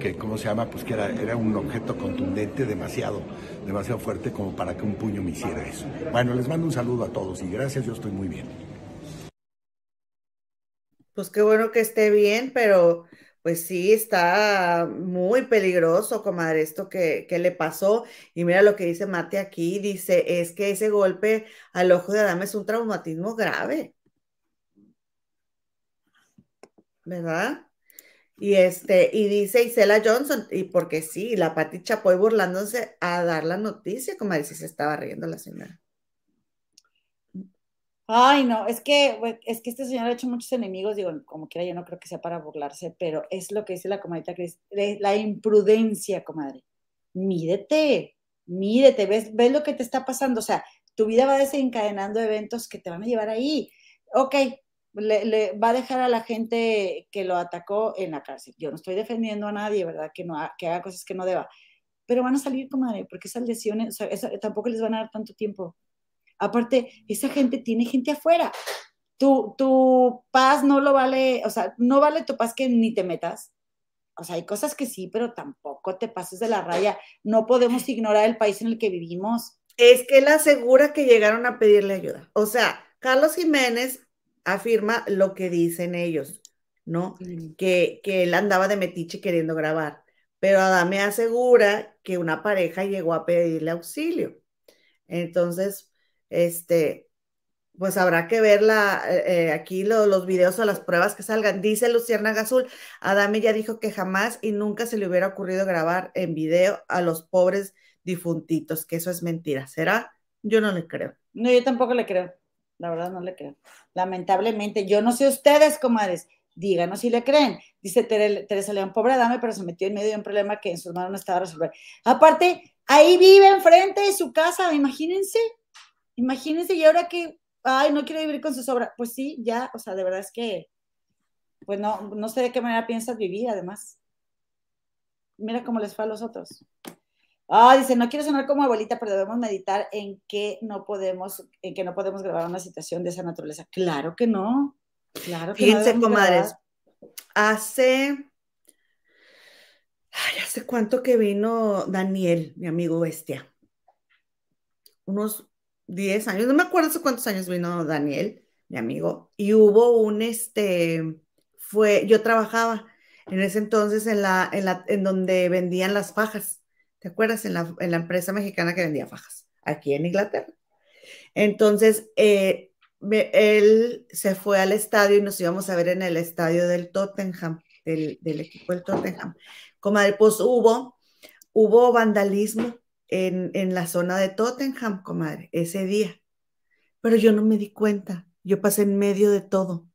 que ¿cómo se llama? Pues que era, era un objeto contundente demasiado, demasiado fuerte como para que un puño me hiciera eso. Bueno, les mando un saludo a todos y gracias, yo estoy muy bien. Pues qué bueno que esté bien, pero pues sí, está muy peligroso, comadre, esto que, le pasó. Y mira lo que dice Mate aquí, dice, es que ese golpe al ojo de Adame es un traumatismo grave. ¿Verdad? Y este, y dice Isela Johnson, y porque sí, la Pati Chapoy burlándose a dar la noticia, como si se estaba riendo la señora. Ay, no, es que, es que este señor ha hecho muchos enemigos, digo, como quiera, yo no creo que sea para burlarse, pero es lo que dice la comadita Cris, la imprudencia, comadre. Mídete, mídete, ves, ves lo que te está pasando, o sea, tu vida va desencadenando eventos que te van a llevar ahí. Ok, le, va a dejar a la gente que lo atacó en la cárcel. Yo no estoy defendiendo a nadie, ¿verdad? Que, no, que haga cosas que no deba. Pero van a salir, comadre, porque esas lesiones, o sea, tampoco les van a dar tanto tiempo. Aparte, esa gente tiene gente afuera. Tu, tu paz no lo vale, o sea, no vale tu paz que ni te metas. O sea, hay cosas que sí, pero tampoco te pases de la raya. No podemos ignorar el país en el que vivimos. Es que él asegura que llegaron a pedirle ayuda. O sea, Carlos Jiménez afirma lo que dicen ellos, ¿no? Que, que él andaba de metiche queriendo grabar. Pero Adame asegura que una pareja llegó a pedirle auxilio. Entonces, este, pues habrá que ver eh, eh, aquí los videos o las pruebas que salgan. Dice Luciana Gazul, Adame ya dijo que jamás y nunca se le hubiera ocurrido grabar en video a los pobres difuntitos, que eso es mentira. ¿Será? Yo no le creo. No, yo tampoco le creo. La verdad no le creo. Lamentablemente, yo no sé ustedes, comadres, díganos si le creen. Dice Teresa León, pobre Adame, pero se metió en medio de un problema que en sus manos no estaba a. Aparte, ahí vive enfrente de su casa, imagínense. Imagínense, y ahora que ay, no quiero vivir con su sobra. Pues sí, ya, o sea, de verdad es que, pues no, no sé de qué manera piensas vivir, además. Mira cómo les fue a los otros. Ah, dice, no quiero sonar como abuelita, pero debemos meditar en que no podemos, en que no podemos grabar una situación de esa naturaleza. Claro que no. Claro que Fíjense, comadres, hace, ay, hace cuánto que vino Daniel, mi amigo bestia. Unos 10 años, no me acuerdo hace cuántos años vino Daniel, mi amigo, y hubo un, este, fue, yo trabajaba en ese entonces en la, en la, en donde vendían las fajas, ¿te acuerdas? En la, en la empresa mexicana que vendía fajas, aquí en Inglaterra. Entonces, eh, él se fue al estadio y nos íbamos a ver en el estadio del Tottenham, del, equipo del Tottenham. Como pues hubo, hubo vandalismo en, la zona de Tottenham, comadre, ese día. Pero yo no me di cuenta, yo pasé en medio de todo.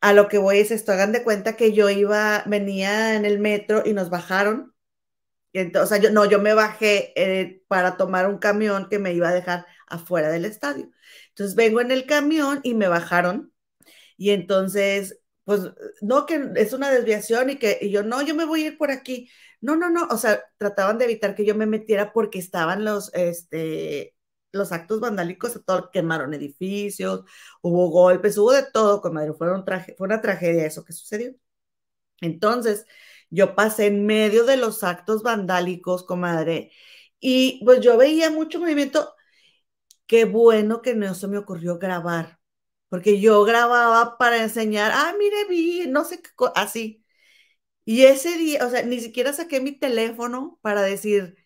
A lo que voy es esto, hagan de cuenta que yo iba, venía en el metro y nos bajaron. Entonces, yo no, yo me bajé eh, para tomar un camión que me iba a dejar afuera del estadio. Entonces vengo en el camión y me bajaron. Y entonces, pues, no, que es una desviación y que yo, no, yo me voy a ir por aquí. No, no, no, o sea, trataban de evitar que yo me metiera porque estaban los, este, los actos vandálicos, todo, quemaron edificios, hubo golpes, hubo de todo, comadre, fue, un fue una tragedia eso que sucedió. Entonces, yo pasé en medio de los actos vandálicos, comadre, y pues yo veía mucho movimiento. Qué bueno que no se me ocurrió grabar, porque yo grababa para enseñar, ah, mire, vi, no sé qué, así. Y ese día, o sea, ni siquiera saqué mi teléfono para decir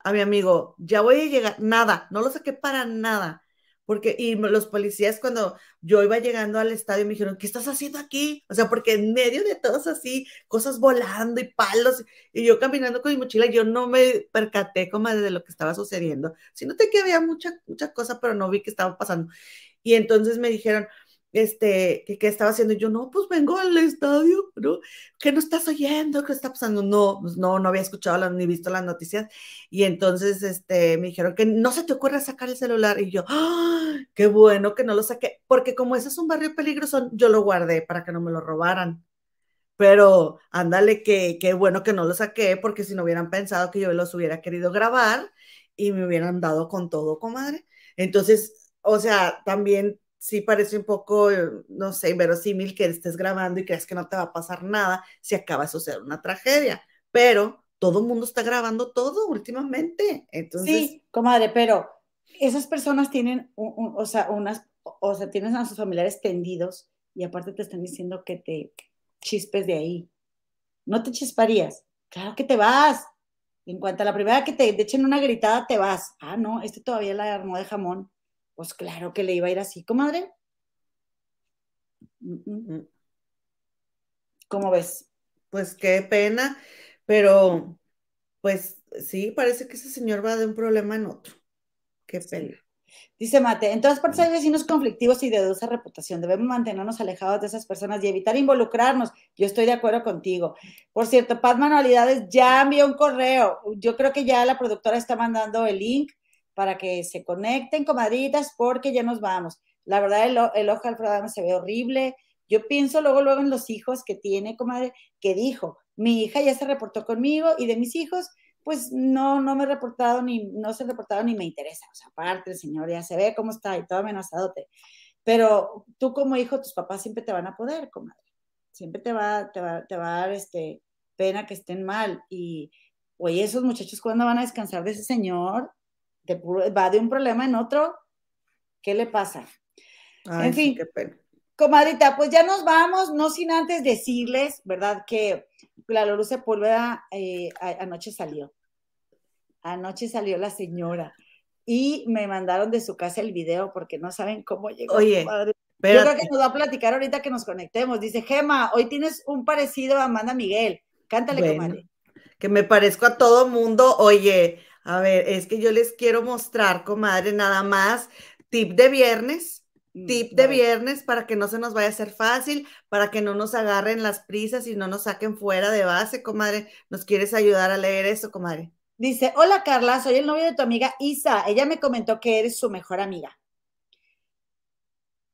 a mi amigo, ya voy a llegar, nada, no lo saqué para nada. Porque, y los policías cuando yo iba llegando al estadio me dijeron, ¿qué estás haciendo aquí? O sea, porque en medio de todos así, cosas volando y palos, y yo caminando con mi mochila, yo no me percaté como de lo que estaba sucediendo. Sino que había mucha, mucha cosa, pero no vi qué estaba pasando. Y entonces me dijeron, este, que, estaba haciendo, yo, no, pues vengo al estadio, ¿no? ¿Qué no estás oyendo? ¿Qué está pasando? No, pues no, no había escuchado ni visto las noticias. Y entonces, este, me dijeron que no se te ocurra sacar el celular. Y yo, ¡ah! Qué bueno que no lo saqué, porque como ese es un barrio peligroso, yo lo guardé para que no me lo robaran. Pero ándale, que qué bueno que no lo saqué, porque si no hubieran pensado que yo los hubiera querido grabar y me hubieran dado con todo, comadre. Entonces, o sea, también sí parece un poco, no sé, inverosímil que estés grabando y creas que no te va a pasar nada si acaba de suceder una tragedia, pero todo el mundo está grabando todo últimamente. Entonces... Sí, comadre, pero esas personas tienen, o sea, unas, o sea, tienen a sus familiares tendidos y aparte te están diciendo que te chispes de ahí. ¿No te chisparías? Claro que te vas. En cuanto a la primera que te echen una gritada, te vas. Ah, no, este todavía la armó de jamón. Pues claro que le iba a ir así, comadre. ¿Cómo ves? Pues qué pena, pero pues sí, parece que ese señor va de un problema en otro. Qué pena. Dice Mate, en todas partes hay vecinos conflictivos y de dudosa reputación. Debemos mantenernos alejados de esas personas y evitar involucrarnos. Yo estoy de acuerdo contigo. Por cierto, Paz Manualidades ya envió un correo. Yo creo que ya la productora está mandando el link para que se conecten, comadritas, porque ya nos vamos. La verdad, el, el ojo de Alfredo se ve horrible. Yo pienso luego, luego en los hijos que tiene, comadre, que dijo, mi hija ya se reportó conmigo y de mis hijos, pues no, no me he reportado ni, no se ha reportado ni me interesa. O sea, aparte, el señor ya se ve cómo está y todo amenazadote. Pero tú como hijo, tus papás siempre te van a poder, comadre. Siempre te va, te va, te va a dar este, pena que estén mal. Y, oye, esos muchachos, ¿cuándo van a descansar de ese señor? Va de un problema en otro, ¿qué le pasa? en fin, qué pena. comadrita, pues ya nos vamos, no sin antes decirles, ¿verdad? Que la Luz Sepúlveda eh, anoche salió. Anoche salió la señora. y me mandaron de su casa el video porque no saben cómo llegó. Oye, Yo creo que nos va a platicar ahorita que nos conectemos. Dice, Gema, hoy tienes un parecido a Amanda Miguel. Cántale, Bueno, comadre. que me parezco a todo mundo. Oye, a ver, es que yo les quiero mostrar, comadre, nada más tip de viernes. Mm, Tip de viernes para que no se nos vaya a hacer fácil, para que no nos agarren las prisas y no nos saquen fuera de base, comadre. ¿Nos quieres ayudar a leer eso, comadre? Dice, hola Carla, soy el novio de tu amiga Isa. Ella me comentó que eres su mejor amiga.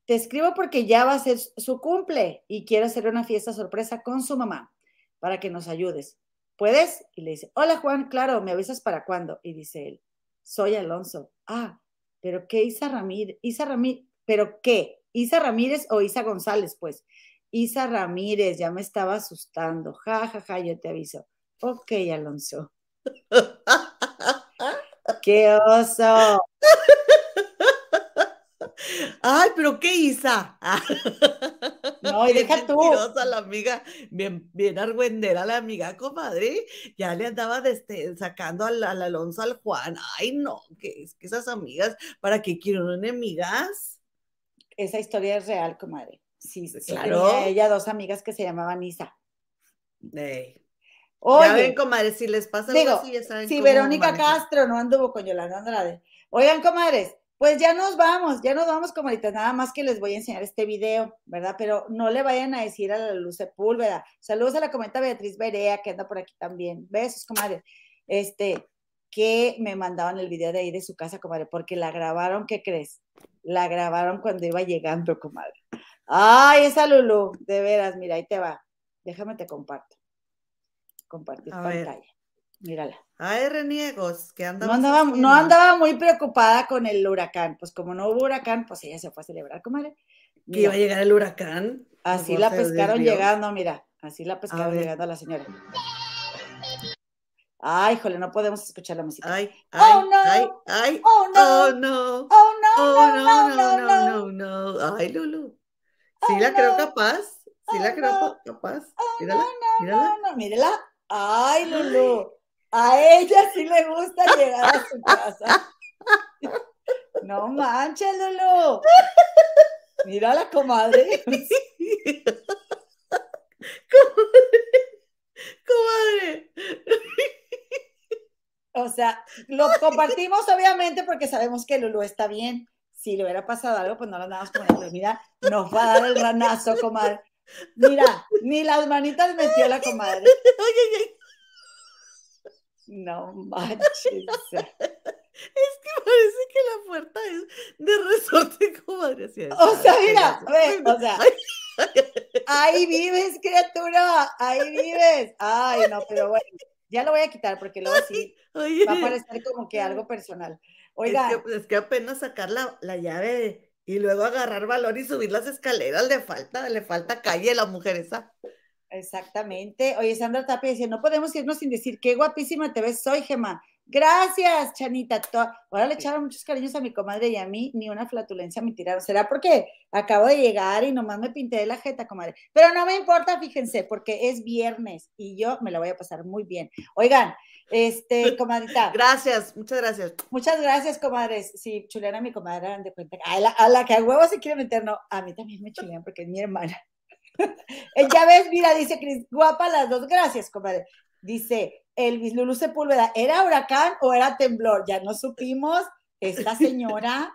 Te escribo porque ya va a ser su cumple y quiero hacer una fiesta sorpresa con su mamá para que nos ayudes. ¿Puedes? Y le dice, hola Juan, claro, ¿me avisas para cuándo? Y dice él, soy Alonso. Ah, pero ¿qué Isa Ramírez? Isa Ramírez, ¿pero qué? ¿Isa Ramírez o Isa González? Pues, Isa Ramírez, ya me estaba asustando. Ja, ja, ja, yo te aviso. Ok, Alonso. (laughs) ¡Qué oso! Ay, pero ¿qué Isa? No, (laughs) y deja tú. la amiga, bien, bien argüendera la amiga, comadre. Ya le andaba este, sacando al, al Alonso al Juan. Ay, no, que es que esas amigas, ¿para qué quieren enemigas? Esa historia es real, comadre. Sí, sí, Claro. tenía ella dos amigas que se llamaban Isa. Ey. Oye, ya ven, comadre, si les pasa algo digo, así, ya saben si Verónica. Castro no anduvo con Yolanda Andrade. Oigan, comadres, pues ya nos vamos, ya nos vamos, comadritas. Nada más que les voy a enseñar este video, ¿verdad? Pero no le vayan a decir a la Luz Sepúlveda. Saludos a la comenta Beatriz Berea, que anda por aquí también. Besos, comadres. Este, que me mandaban el video de ahí de su casa, comadre, porque la grabaron, ¿qué crees? La grabaron cuando iba llegando, comadre. Ay, esa Lulu, de veras, mira, ahí te va. Déjame te comparto. Compartir A ver. Mírala. Ay, reniegos, que No andamos andaba, no andaba muy preocupada con el huracán. Pues como no hubo huracán, pues ella se fue a celebrar, comadre. Que iba a llegar el huracán. así la pescaron llegando, mira. Así la pescaron llegando a la señora. Ay, híjole, no podemos escuchar la música. Ay, Oh, ay, no. ay, ay. Oh, no. Oh, no. Oh, no, Oh, no, no, no, no. no, no. Ay, Lulu. Sí Oh, la creo no. capaz. Sí la Oh, creo no. pa- capaz. Oh, Mírala, no, no, mírala. no, no, mírela. Ay, Lulu. A ella sí le gusta llegar a su casa. (laughs) No manches, Lulu. Mírala, (laughs) comadre. Comadre. O sea, lo compartimos obviamente porque sabemos que Lulu está bien. Si le hubiera pasado algo, pues no lo andamos poniendo. Mira, nos va a dar el ranazo, comadre. Mira, ni las manitas metió la comadre. Ay, ay, ay. No (laughs) manches. Es que parece que la puerta es de resorte, (laughs) comadre. Así es. O sea, mira, ve, o sea, ahí vives, criatura, ahí vives. Ay, no, pero bueno, ya lo voy a quitar porque luego sí va a parecer como que algo personal. es que, es que apenas sacar la, la llave y luego agarrar valor y subir las escaleras le falta, le falta calle a la mujer esa. Exactamente. Oye, Sandra Tapia dice, no podemos irnos sin decir qué guapísima te ves soy, Gema. Gracias, Chanita. Ahora le echaron muchos cariños a mi comadre y a mí, ni una flatulencia me tiraron. ¿Será porque acabo de llegar y nomás me pinté de la jeta, comadre? Pero no me importa, fíjense, porque es viernes y yo me la voy a pasar muy bien. Oigan, este, comadrita, (laughs) Gracias, muchas gracias. muchas gracias, comadres. Sí, chulean a mi comadre, de cuenta. A la, a la que a huevo se quiere meter, no, a mí también me chulean porque es mi hermana. Ya ves, mira, dice Cris, guapa las dos, gracias, comadre. Dice Elvis Lulu Sepúlveda, ¿era huracán o era temblor? Ya no supimos, esta (laughs) señora.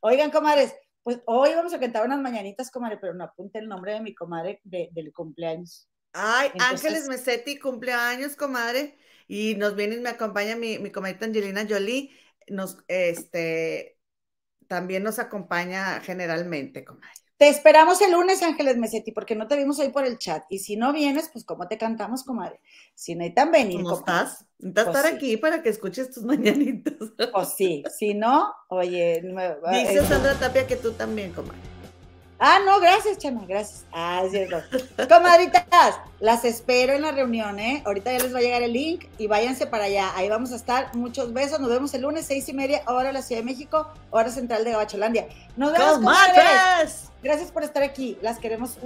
Oigan, comadres, pues hoy vamos a cantar unas mañanitas, comadre, pero no apunte el nombre de mi comadre de- del cumpleaños. Ay, Entonces- Ángeles Mesetti, cumpleaños, comadre. Y nos viene y me acompaña mi, mi comadita Angelina Jolie. Nos, este, también nos acompaña generalmente, comadre. Te esperamos el lunes, Ángeles Mesetti, porque no te vimos hoy por el chat. Y si no vienes, pues ¿cómo te cantamos, comadre? Si necesitan venir, ¿Cómo comadre, estás? Necesitas Pues estar sí. aquí para que escuches tus (laughs) mañanitas. Pues sí, si no, oye, me- Dice eh, Sandra Tapia que tú también, comadre. Ah, no, gracias, Chama, gracias. Ah, es cierto. Comadritas, las espero en la reunión, ¿eh? Ahorita ya les va a llegar el link y váyanse para allá. Ahí vamos a estar. Muchos besos. Nos vemos el lunes, seis y media, hora de la Ciudad de México, hora central de Gabacholandia. Nos vemos, comadres. Gracias por estar aquí. Las queremos